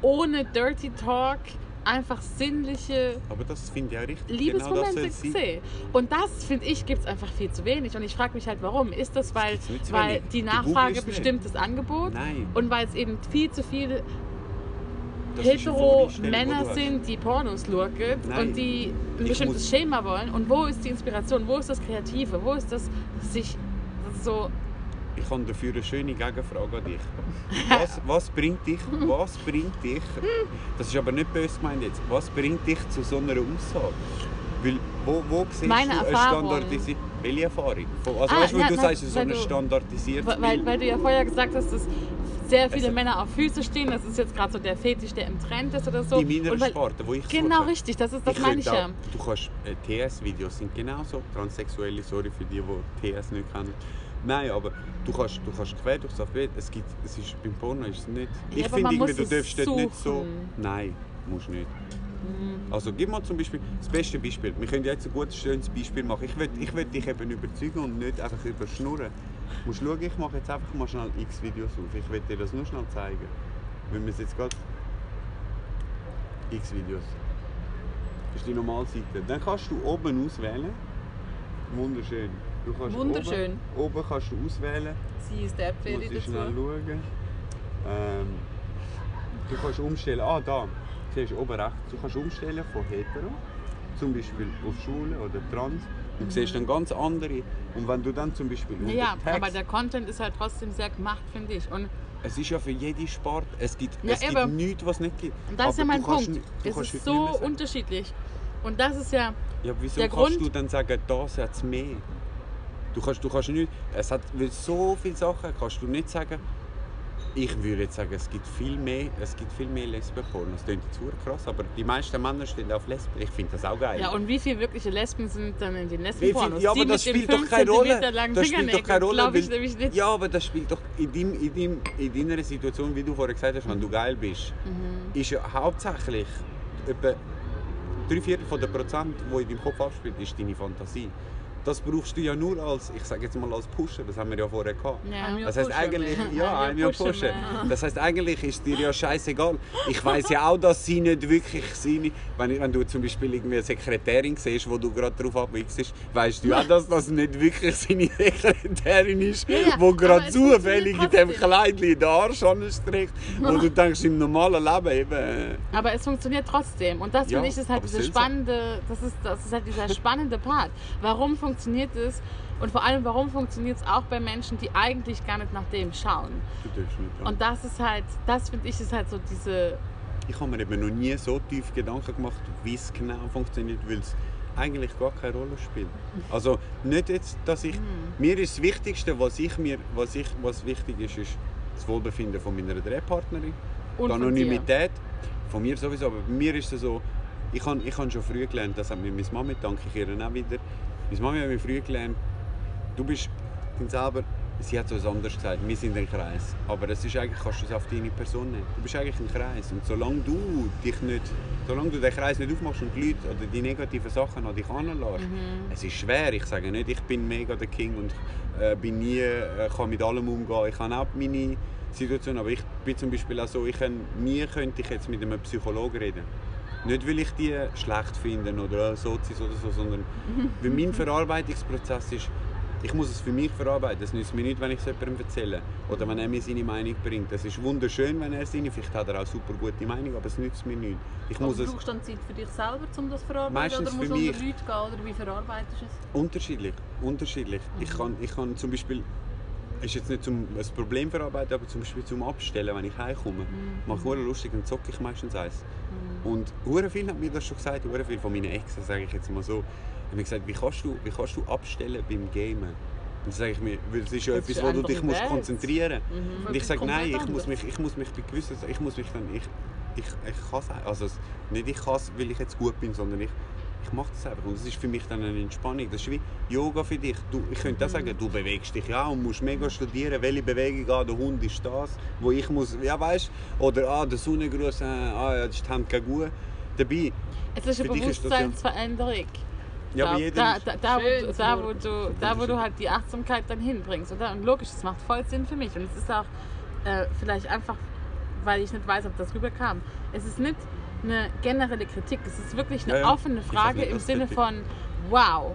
ohne Dirty Talk, einfach sinnliche Aber das finde ich auch richtig. Liebesmomente genau das soll sein. gesehen. Und das, finde ich, gibt es einfach viel zu wenig. Und ich frage mich halt, warum? Ist das, weil, zu weil die Nachfrage bestimmt das Angebot? Nein. Und weil es eben viel zu viele Das ist eine hetero Vorstellung, die Männer du hast. sind, die Pornos lurken und die ein bestimmtes Schema wollen. Und wo ist die Inspiration? Wo ist das Kreative? Wo ist das sich so... Ich habe dafür eine schöne Gegenfrage an dich. Was, was bringt dich, was bringt dich, das ist aber nicht böse gemeint jetzt, was bringt dich zu so einer Aussage? Weil, wo, wo siehst Meine du eine Erfahrung. standardisierte, welche Erfahrung? Also Ah, weißt ja, du na, sagst, so eine standardisierte Weil, weil du ja vorher gesagt hast, dass sehr viele Also- Männer auf Füße stehen. Das ist jetzt gerade so der Fetisch, der im Trend ist oder so. in meiner weil- Sparte, wo ich Genau, suche. richtig. Das, ist, das Ich meine ich ja. Du kannst, äh, TS-Videos sind genauso, Transsexuelle, sorry für die, die TS nicht kennen. Nein, aber du kannst, du kannst quer durchs Alphabet, es gibt, es ist, beim Porno ist es nicht... Ich finde irgendwie, du darfst dort nicht so... Nein, musst nicht. Mhm. Also gib mal zum Beispiel das beste Beispiel. Wir können jetzt ein gutes, schönes Beispiel machen. Ich will, ich will dich eben überzeugen und nicht einfach überschnurren. Du musst schauen, ich mache jetzt einfach mal schnell x Videos auf. Ich will dir das nur schnell zeigen. Wenn wir es jetzt gerade... x Videos. Das ist die Normalseite. Dann kannst du oben auswählen. Wunderschön. Du kannst Wunderschön. Oben, oben kannst du auswählen. Sie ist der Muss Pferde ich schnell dazu. schauen. Ähm, du kannst umstellen, ah da, siehst du oben rechts, du kannst umstellen von hetero, zum Beispiel auf Schwule oder trans. Du siehst dann ganz andere. Und wenn du dann zum Beispiel Ja, Text, aber der Content ist halt trotzdem sehr gemacht, finde ich. Und es ist ja für jede Sport, es gibt, Ja, es eben. gibt nichts, was es nicht gibt. das ist ja Aber mein Punkt. nicht- Es ist so unterschiedlich. Und das ist ja, Ja, aber wieso der kannst Grund- du dann sagen, das hat es mehr? Du kannst, du kannst nicht, es hat so viele Sachen, kannst du nicht sagen, ich würde jetzt sagen, es gibt viel mehr, es gibt viel mehr Lesben-Pornos. Das klingt jetzt verdammt krass, aber die meisten Männer stehen auf Lesben. Ich finde das auch geil. ja, und wie viele wirkliche Lesben sind dann in den Lesben-Pornos? ja, aber das spielt doch 5 keine Rolle. Das spielt doch keine Rolle, ich nämlich nicht. Ja, aber das spielt doch in, deinem, in, deinem, in deiner Situation, wie du vorher gesagt hast, wenn du geil bist, Mhm. ist ja hauptsächlich etwa drei Viertel von der Prozent, die in deinem Kopf abspielt, ist deine Fantasie. Das brauchst du ja nur als, ich sage jetzt mal als Pusher, das haben wir ja vorher gehabt. Ja. Das heißt eigentlich, ja, Jahr Jahr Pusher pushen. Das heißt eigentlich ist dir ja scheißegal. Ich weiß ja auch, dass sie nicht wirklich seine, wenn, wenn du zum Beispiel irgendwie eine Sekretärin siehst, wo du gerade drauf abwichst, weißt du auch, dass das nicht wirklich seine Sekretärin ist, Ja, ja, wo gerade zufällig in dem Kleidchen den Arsch anstreckt, wo du denkst im normalen Leben eben. Aber es funktioniert trotzdem. Und das Ja, finde ich ist halt aber diese es ist so. spannende, das ist, das ist halt dieser spannende Part. Warum funktioniert es? Und vor allem, warum funktioniert es auch bei Menschen, die eigentlich gar nicht nach dem schauen? Ja. Und das ist halt, das finde ich, ist halt so diese. Ich habe mir eben noch nie so tief Gedanken gemacht, wie es genau funktioniert, weil es eigentlich gar keine Rolle spielt. Also nicht jetzt, dass ich... Mir ist das Wichtigste, was, ich mir, was, ich, was wichtig ist, ist das Wohlbefinden von meiner Drehpartnerin. Und die Anonymität. Von mir sowieso, aber bei mir ist es so, ich habe ich hab schon früh gelernt, das hat mir meine Mama, danke ich ihr auch wieder, meine Mama hat mir früh gelernt, du bist selber, sie hat so etwas anderes gesagt, wir sind ein Kreis, aber es ist eigentlich, kannst du es auf deine Person nehmen. Du bist eigentlich ein Kreis und solange du dich nicht, solange du den Kreis nicht aufmachst und die Leute oder die negativen Sachen an dich heranlässt, Mhm. es ist schwer, ich sage nicht, ich bin mega der King und äh, bin nie, äh, kann mit allem umgehen, ich habe auch meine Situation, aber ich bin zum Beispiel auch so, ich kann, nie könnte ich jetzt mit einem Psychologen reden. Nicht, weil ich die schlecht finde oder äh, Sozis oder so, sondern weil mein Verarbeitungsprozess ist, ich muss es für mich verarbeiten. Es nützt mir nicht, wenn ich es jemandem erzähle oder wenn er mir seine Meinung bringt. Es ist wunderschön, wenn er seine, vielleicht hat er auch super gute Meinung, aber es nützt mir nicht. Ich muss Also es brauchst du dann Zeit für dich selber, um das zu verarbeiten? Meistens oder musst für du unter. Leute gehen? Oder wie verarbeitest du es? Unterschiedlich, unterschiedlich. Ich, kann, ich kann zum Beispiel, ist jetzt nicht zum ein Problem verarbeiten, aber zum Beispiel zum Abstellen, wenn ich heimkomme, mache ich lustig, dann zocke ich meistens eins. Und hure viel hat mir das schon gesagt, hure viel von meinen Exen, sage ich jetzt mal so, haben mir gesagt, wie kannst du, wie kannst du abstellen beim Gamen? Und dann sage ich mir, weil es ist ja Das etwas, ist wo du dich musst konzentrieren musst. Und ich sage, nein, ich muss mich, ich muss mich bei gewissen, ich muss mich dann, ich, ich, ich kann es also es- nicht ich kann es, weil ich jetzt gut bin, sondern ich mache das einfach und es ist für mich dann eine Entspannung. Das ist wie Yoga für dich. Du, ich könnte auch sagen, du bewegst dich ja und musst mega studieren, welche Bewegung, ah, der Hund ist das, wo ich muss, ja weißt, oder ah, der Sonnengruß, äh, ah, ja, das ist die Hand keine gut. Dabei, Es ist eine das Bewusstseinsveränderung. ja, aber da, jeder da, ist- da, da, wo, da, wo du, da, wo du halt die Achtsamkeit dann hinbringst. Oder? Und logisch, das macht voll Sinn für mich. Und es ist auch äh, vielleicht einfach, weil ich nicht weiß, ob das rüberkam. Es ist nicht eine generelle Kritik, es ist wirklich eine Ja, offene Frage im Sinne von, wow,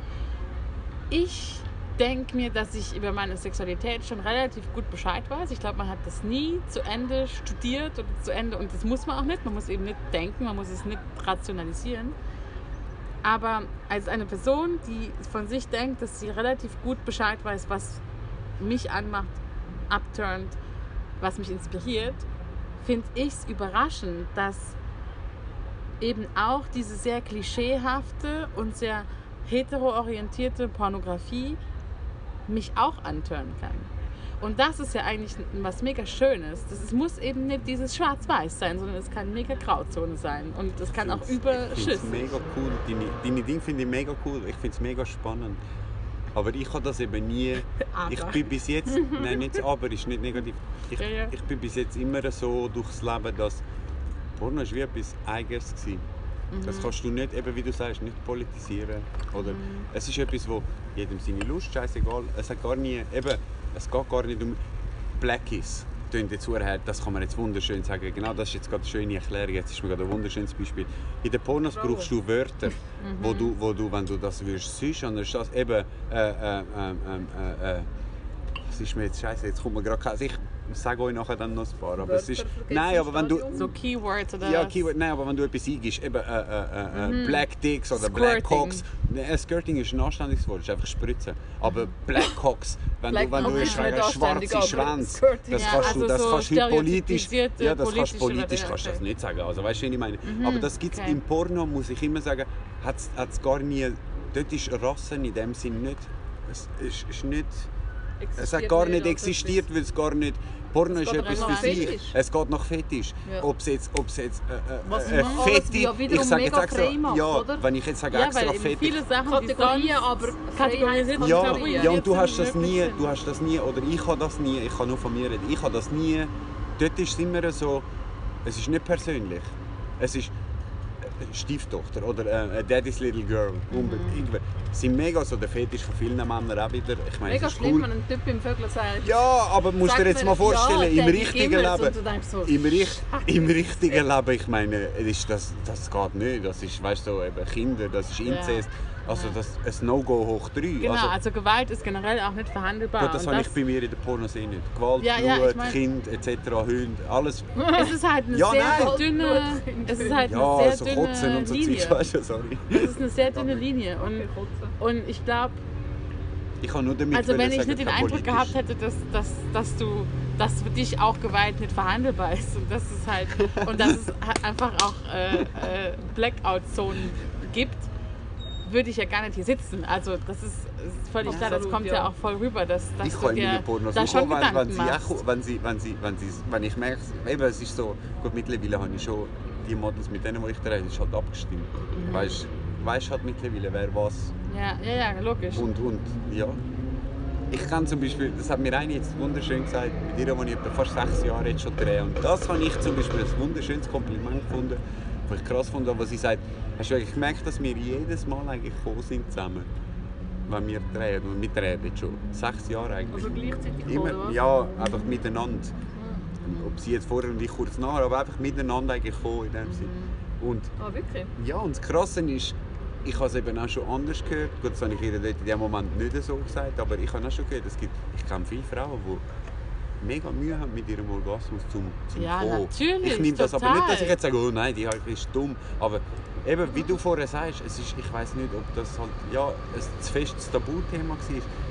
ich denke mir, dass ich über meine Sexualität schon relativ gut Bescheid weiß. Ich glaube, man hat das nie zu Ende studiert oder zu Ende, und das muss man auch nicht. Man muss eben nicht denken, man muss es nicht rationalisieren. Aber als eine Person, die von sich denkt, dass sie relativ gut Bescheid weiß, was mich anmacht, abturnt, was mich inspiriert, finde ich es überraschend, dass eben auch diese sehr klischeehafte und sehr heteroorientierte Pornografie mich auch antören kann. Und das ist ja eigentlich was mega Schönes. Das, es muss eben nicht dieses Schwarz-Weiß sein, sondern es kann mega Grauzone sein. Und es kann auch Ich finde mega cool. Deine, deine Dinge finde ich mega cool. Ich finde es mega spannend. Aber ich habe das eben nie. Ich Aber. bin bis jetzt. Nein, nicht aber, ist nicht negativ. Ich, Ja, ja. ich bin bis jetzt immer so durchs Leben, dass Porno ist wie etwas Eigenes war. Mhm. Das kannst du nicht, eben wie du sagst, nicht politisieren. Oder Mhm. Es ist etwas, wo jedem seine Lust, scheißegal. Es hat gar nie, eben, es geht gar nicht um Blackies. Jetzt her, das kann man jetzt wunderschön sagen. Genau, das ist jetzt gerade eine schöne Erklärung. Jetzt ist mir gerade ein wunderschönes Beispiel. In den Pornos brauchst du Wörter, wo, du, wo du, wenn du das würdest, sonst, dann ist das eben, äh, äh, äh, äh, äh, was ist mir jetzt scheiße, jetzt kommt mir gerade kein, ich sage euch nachher dann noch ein paar, aber es ist, nein, aber wenn du. So Keywords oder ja? Keyword, nein, aber wenn du etwas eingibst, eben äh, äh, äh, Black Dicks oder Black Squirting. Cocks. Nein, Skirting ist ein anständiges Wort, ist einfach Spritzen. Aber Black Cocks, wenn Black du, wenn du Cock hast, ist nicht wegen anständig, schwarze aber Schwänze, Skirting- das Ja, kannst also du, das so kannst du heute politisch, ja, das kannst politisch kannst du das okay. nicht sagen. Also weißt du, was ich meine? Aber das gibt es okay. im Porno, muss ich immer sagen, hat es gar nie, dort ist Rassen in dem Sinn nicht, es ist, ist nicht, es hat gar nicht existiert, weil es gar nicht. Porno ist etwas für sich. Fetisch. Es geht nach Fetisch. Ja. Ob es jetzt, ob's jetzt äh, äh, Was äh, Feti, ja ich sage jetzt extra, macht, ja, oder? wenn ich jetzt sage Ja, extra weil eben Feti, viele Sachen, Kategorien, aber kategorisiert ja, Kategorien. ja, und du hast sind das nie, sind. du hast das nie, oder ich habe das nie, ich kann nur von mir reden, ich habe das nie, dort ist es immer so, es ist nicht persönlich, es ist Stieftochter oder äh, Daddy's Little Girl, unbedingt. sind mega so der Fetisch von vielen Männern auch wieder, ich meine, Mega schlimm, cool. wenn ein Typ im Vögel sagt, Ja, aber musst dir jetzt mal vorstellen, ja, im richtigen. Leben, so, im, richt, im richtigen Leben, ich meine, das, das geht nicht. Das ist, weißt du, so, eben Kinder, das ist Inzest. Also das ein No-Go hoch 3. Genau, also, also, Gewalt ist generell auch nicht verhandelbar. gut, das habe ich bei mir in der Pornos eh nicht. Gewalt, Ja, ja, Blut, ich mein- Kind etc., Hunde, alles. es ist halt eine Ja, sehr nein. dünne, es ist halt Ja, eine so sehr Kotzen dünne und so Linie. Zeug, weißt du, sorry. Es ist eine sehr dünne Linie und, und ich glaube, Ich kann nur damit also wenn ich sagen, nicht den Eindruck gehabt hätte, dass, dass, dass du, dass für dich auch Gewalt nicht verhandelbar ist und dass es halt und dass es einfach auch äh, äh, Blackout-Zonen gibt, würde ich ja gar nicht hier sitzen. Also das ist, ist völlig klar, das kommt ja. ja. auch voll rüber, dass, dass ich du dir Pornos da schon wenn, Gedanken sie auch, wenn, sie, wenn, sie, wenn, sie, wenn ich merke, eben, es ist so, gut, mittlerweile habe ich schon die Models, mit denen wo ich drehe, ist halt abgestimmt. Mhm. Weißt du halt mittlerweile, wer was Ja, ja, ja, logisch. und, und ja. Ich kann zum Beispiel, das hat mir eine jetzt wunderschön gesagt, mit ihr, die ich etwa fast sechs Jahre jetzt schon drehe. Und das habe ich zum Beispiel ein wunderschönes Kompliment gefunden, was ich krass fand, wo sie sagt, hast du eigentlich gemerkt, dass wir jedes Mal eigentlich gekommen sind zusammen, wenn wir drehen. Und wir drehen jetzt schon sechs Jahre eigentlich. Also gleichzeitig oder Immer, was? ja, einfach miteinander. Ob sie jetzt vorher und ich kurz nachher, aber einfach miteinander eigentlich gekommen in dem Sinn. Und Ah, wirklich? ja, und das Krasse ist, ich habe es eben auch schon anders gehört. Gut, das habe ich ihr dort in dem Moment nicht so gesagt, aber ich habe auch schon gehört, es gibt, ich kenne viele Frauen, die mega Mühe haben mit ihrem Orgasmus zum, zum Ja, Kommen. natürlich, Ich nehme das aber nicht, dass ich total. jetzt sage, oh nein, die ist dumm. Aber eben, wie du vorher sagst, es ist, ich weiß nicht, ob das halt, ja, ein zu festes Tabuthema war.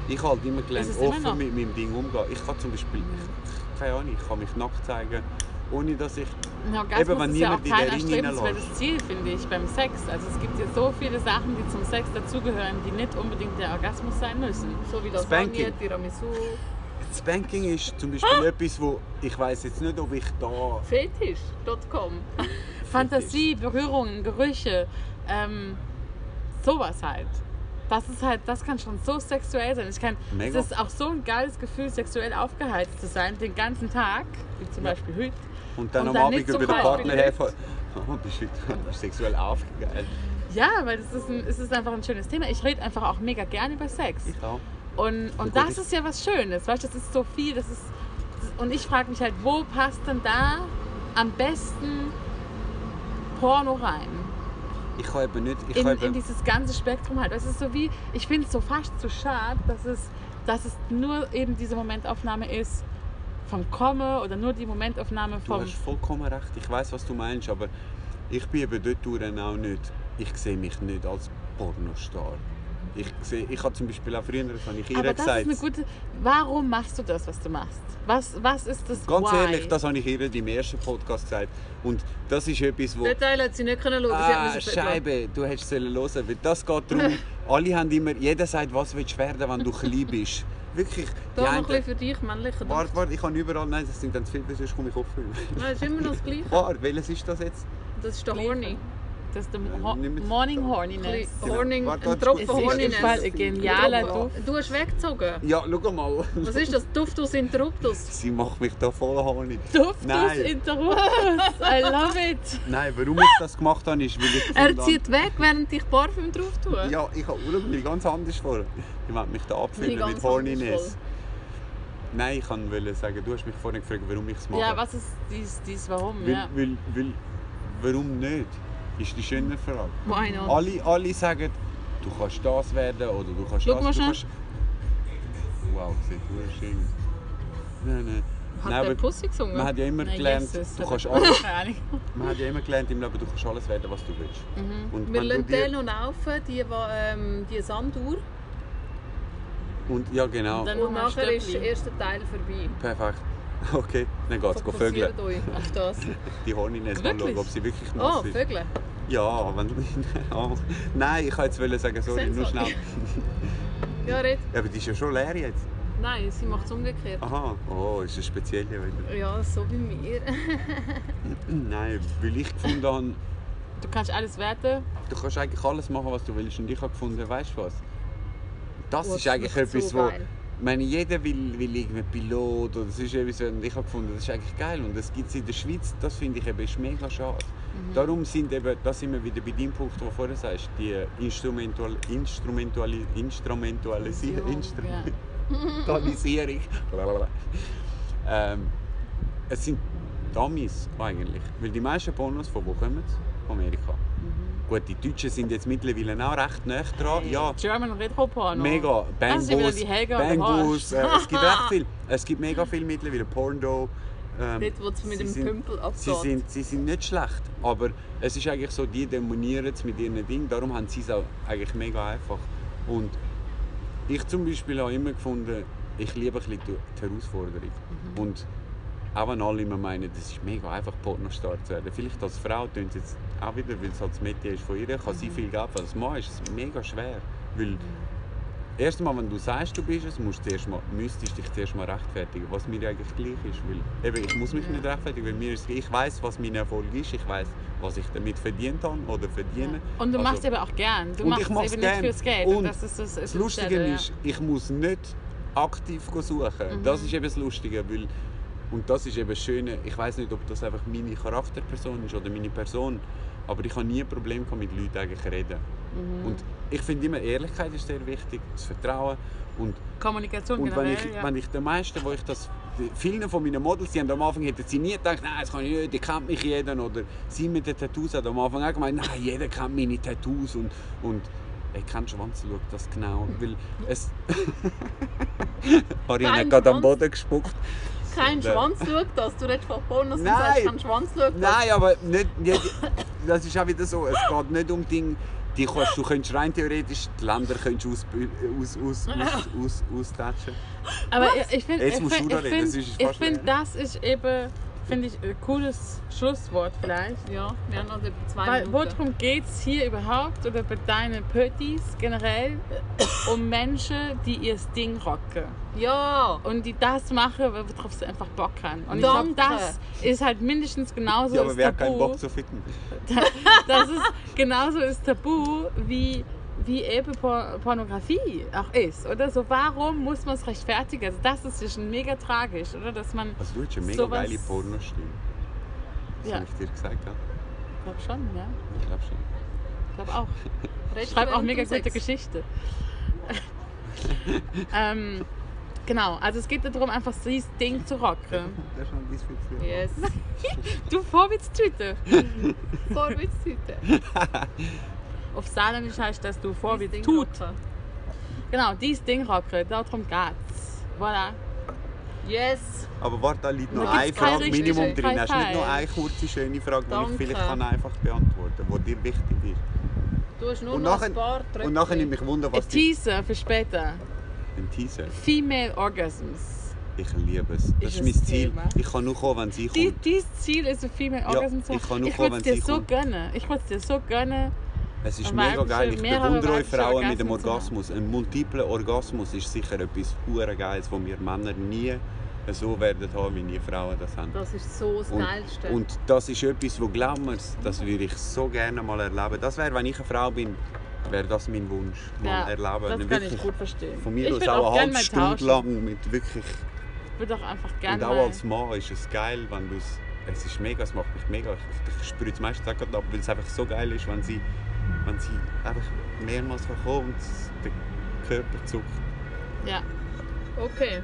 Ich habe halt immer gelernt, immer offen noch? mit meinem Ding umgehen. Ich kann zum Beispiel, ich, keine Ahnung, ich kann mich nackt zeigen, ohne dass ich Eben, Orgasmus wenn ist ja auch kein erstrebenswertes Ziel, finde ich, beim Sex. Also es gibt ja so viele Sachen, die zum Sex dazugehören, die nicht unbedingt der Orgasmus sein müssen. So wie Spanking. Lasagne, Tiramisu, Spanking ist zum Beispiel etwas, wo ich weiß jetzt nicht, ob ich da fetisch.com. Fantasie, Berührungen, Gerüche, ähm, sowas halt. Das ist halt, das kann schon so sexuell sein. Ich kann, Mega. es ist auch so ein geiles Gefühl, sexuell aufgeheizt zu sein, den ganzen Tag, wie zum Ja. Beispiel heute. und dann Und am Abend über den Partner herfahren. Oh, bist du bist sexuell aufgegangen. Ja, weil das ist, ein, es ist einfach ein schönes Thema. Ich rede einfach auch mega gerne über Sex. Ich auch. Und, und das ist ja was Schönes, weißt du, das ist so viel, das ist, und ich frage mich halt, wo passt denn da am besten Porno rein? Ich kann eben nicht. Ich In, kann in dieses ganze Spektrum halt. Es ist so wie, ich finde es so fast zu schade, dass es, dass es nur eben diese Momentaufnahme ist vom Komme oder nur die Momentaufnahme du vom... hast vollkommen recht. Ich weiß, was du meinst, aber ich bin eben dort auch nicht. Ich sehe mich nicht als Pornostar. Ich, sehe, ich habe zum Beispiel auch früher, das habe ich ihr Aber das gesagt. ist eine gute... Warum machst du das, was du machst? Was, was ist das Ganz Why? ehrlich, das habe ich ihr im ersten Podcast gesagt. Und das ist etwas, wo. Den Teil hat sie nicht können hat Ah, Scheibe, du hättest sollen hören. Weil das geht darum, alle haben immer, jeder sagt, was willst du werden, wenn du klein bist. Wirklich. Da noch ein bisschen für dich, männlicher warte, warte, ich habe überall, nein, das sind ganz viele, sonst komme ich auffüllen. Nein, das ist immer noch das Gleiche. Warte, welches ist das jetzt? Das ist der. Horny. Das ist der jetzt- Morning Ein Horniness. Horning, Warte, ein Tropfen ist Horniness. Fall ein genialer. Duft. Du hast weggezogen. Ja, schau mal. Was ist das? Duftus interruptus. Sie macht mich da voll horny. Duftus Nein. Interruptus. I love it. Nein, warum ich das gemacht habe, ist, weil ich Er zieht weg, während ich Parfüm drauf tue. Ja, ich habe mir ganz anders vor. Ich wollte mich da abfüllen mit Horniness. Nein, ich wollte sagen, du hast mich vorhin gefragt, warum ich es mache. Ja, was ist dies, dies warum? Weil, Ja. weil, weil, warum nicht? Ist die schöne Frage. Why not? Alle, alle sagen, du kannst das werden oder du kannst Schau das. mal du kannst... Wow, sieht wunderschön aus. Nein, nein. Hat Nein, der Pussy gesungen? man hat ja immer Nein, gelernt, Jesus, du kannst alles, man hat ja immer gelernt im Leben, du kannst alles werden, was du willst. Und Wir lassen dir- den noch laufen, die, ähm, die Sanduhr. Und ja, genau. Und dann- Und nachher ist der erste Teil vorbei. Perfekt. Okay, dann geht's. Go vögeln. Auf das. Die mal Wirklich? schauen, ob sie wirklich nass Oh, ist. Vögel. Ja, wenn oh. Nein, ich wollte jetzt sagen, sorry, nur schnell. Ja, red. Aber die ist ja schon leer jetzt. Nein, sie macht es umgekehrt. Aha, oh, ist eine spezielle wieder. Ja, so wie mir. Nein, weil ich gefunden habe, Du kannst alles werten. du kannst eigentlich alles machen, was du willst. Und ich habe gefunden, weißt du was? Das Oh, ist eigentlich ist so etwas, wo. geil. Ich meine, jeder will, will irgendwie Pilot oder das ist etwas, und ich habe gefunden, das ist eigentlich geil. Und das gibt es in der Schweiz, das finde ich eben ist mega schade. Mhm. Darum sind eben, da sind wir wieder bei dem Punkt, wo du vorher sagst, die Instrumentual, Instrumentuali, Instrumentualisierung. Instru Ja. Digitalisierung. ähm, es sind Dummies eigentlich. Weil die meisten Pornos, von wo kommen Amerika. Gut, die Deutschen sind jetzt mittlerweile auch recht nah dran. Ja, German Retro Porno. mega. Das ist wieder Bangbus, der Bangbus. Äh, es gibt recht viel. Es gibt mega viel mittlerweile. Porno. Ähm, Dort, wo es mit dem sind- Pümpel abgeht. Sie sind, sie sind nicht schlecht, aber es ist eigentlich so, die demonieren es mit ihren Dingen, darum haben sie es auch eigentlich mega einfach. Und ich zum Beispiel habe immer gefunden, ich liebe ein bisschen die die Herausforderung. Mhm. Und auch wenn alle immer meinen, das ist mega einfach, Pornostar zu werden. Vielleicht als Frau tun sie jetzt auch wieder, weil es halt das Metier ist von ihr, kann sie viel Geld verdienen. Als Mann ist es mega schwer. Weil Erst einmal, wenn du sagst, du bist es, musst du zuerst mal, müsstest dich zuerst mal rechtfertigen, was mir eigentlich gleich ist. Weil, eben, ich muss mich nicht rechtfertigen, weil mir ist, ich weiß, was mein Erfolg ist, ich weiß, was ich damit verdient habe oder verdiene. Und du Also- machst es aber auch gern. Du Und machst es eben nicht gern. fürs Geld. Und das ist das, Das Lustige ist, ich muss nicht aktiv suchen. Mhm. Das ist eben das Lustige, weil und das ist eben das Schöne. Ich weiß nicht, ob das einfach meine Charakterperson ist oder meine Person, aber ich habe nie ein Problem mit Leuten eigentlich reden. Mhm. Und ich finde immer Ehrlichkeit ist sehr wichtig, das Vertrauen und Kommunikation und wenn generell. ich, ja. wenn ich den meisten, wo ich das, vielen von meinen Models, die haben am Anfang hätten sie nie gedacht, nein, das kann ich nicht, die kennt mich jeder. Oder sie mit den Tattoos hat am Anfang auch gemeint, nein, jeder kennt meine Tattoos. Und, und ey, kein Schwanz schaut das genau. Weil es... Ariane hat gerade am. Boden gespuckt. Kein Nein. Schwanz schaut das. Du redest von Pornos und Nein. sagst, kein Schwanz schaut das. Nein, aber nicht, nicht, das ist auch wieder so, es geht nicht um Dinge, die kannst, du könntest rein theoretisch die Länder könntest aus, aus, aus, aus, aus, austatschen. Aber ich, ich finde, ich musst find, find, das ist eben, finde ich, ein cooles Schlusswort vielleicht. Ja, wir haben also etwa zwei Weil, Minuten. worum geht es hier überhaupt oder bei deinen Pöttis generell? Um Menschen, die ihr Ding rocken. Ja, Und die das machen, worauf sie einfach Bock haben. Und ich glaube, das ist halt mindestens genauso Ja, aber wer hat keinen Tabu. Bock zu ficken? Das ist genauso das Tabu wie, wie eben Por Pornografie auch ist. Oder so, warum muss man es rechtfertigen? Also das ist ja schon mega tragisch, oder? Dass man, Also du hast eine mega Sowas- geile Pornostimme. Das Ja. habe ich dir gesagt, ja? ich glaube schon, ja. Ich glaube schon. Ich glaube auch. redest Schreib du auch mega gute? Geschichte. ähm, genau, also es geht darum, einfach dieses Ding zu rocken. Das ist schon ein bisschen Yes. Du Vorwitztüte. Vorwitztüte. Auf Saarländisch heißt das du Ding Vorwitztut. rocken. Genau, dieses Ding rocken, darum geht's. Voilà. Yes. Aber warte, da liegt noch eine Frage richtige Minimum drin. Hast du nicht noch Five. eine kurze, schöne Frage, die ich Danke. vielleicht kann einfach beantworten kann, die dir wichtig ist? Du hast nur Und noch nachher, ein paar und nachher Tröpfchen. nimmt mich Wunder, Ein was die... Teaser für später. Ein Teaser. Female Orgasms. Ich liebe es. Das Ist ist mein ein Ziel. Thema. Ich kann nur kommen, wenn sie kommt. dieses Ziel ist ein Female Orgasm zu ich kann nur Ich kommen, wenn dir sie so kommt. gönnen. Ich würde es dir so gönnen. Es ist mega geil. Ich bewundere euch Frauen mit dem Orgasmus. Ein multipler Orgasmus ist sicher etwas hure Geiles, wo wir Männer nie so werden haben, wie die Frauen das haben. Das ist so das Und, Geilste. und das ist etwas, wo glauben wir, das würde ich so gerne mal erleben. Das wäre, wenn ich eine Frau bin, wäre das mein Wunsch. Mal Ja, erleben. das kann Wirklich ich gut verstehen. Von mir ich aus auch auch eine halbe Stunde lang mit wirklich. Ich würde auch einfach Und gerne auch mal... als Mann ist es geil, wenn du es. Es ist mega, es macht mich mega. Ich, ich spüre es meistens auch gerade ab, weil es einfach so geil ist, wenn sie, wenn sie einfach mehrmals kann kommen und der Körper zuckt. Ja. okay.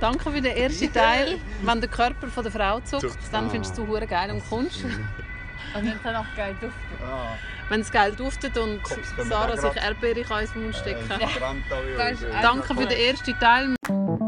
Danke für den ersten Teil. Wenn der Körper von der Frau zuckt, dann Ah. findest du hure geil und kommst. Und dann kann auch geil duften. Wenn es geil duftet und Sarah sich Erdbeere in den Mund stecken kann. Das ist Danke für den ersten Teil.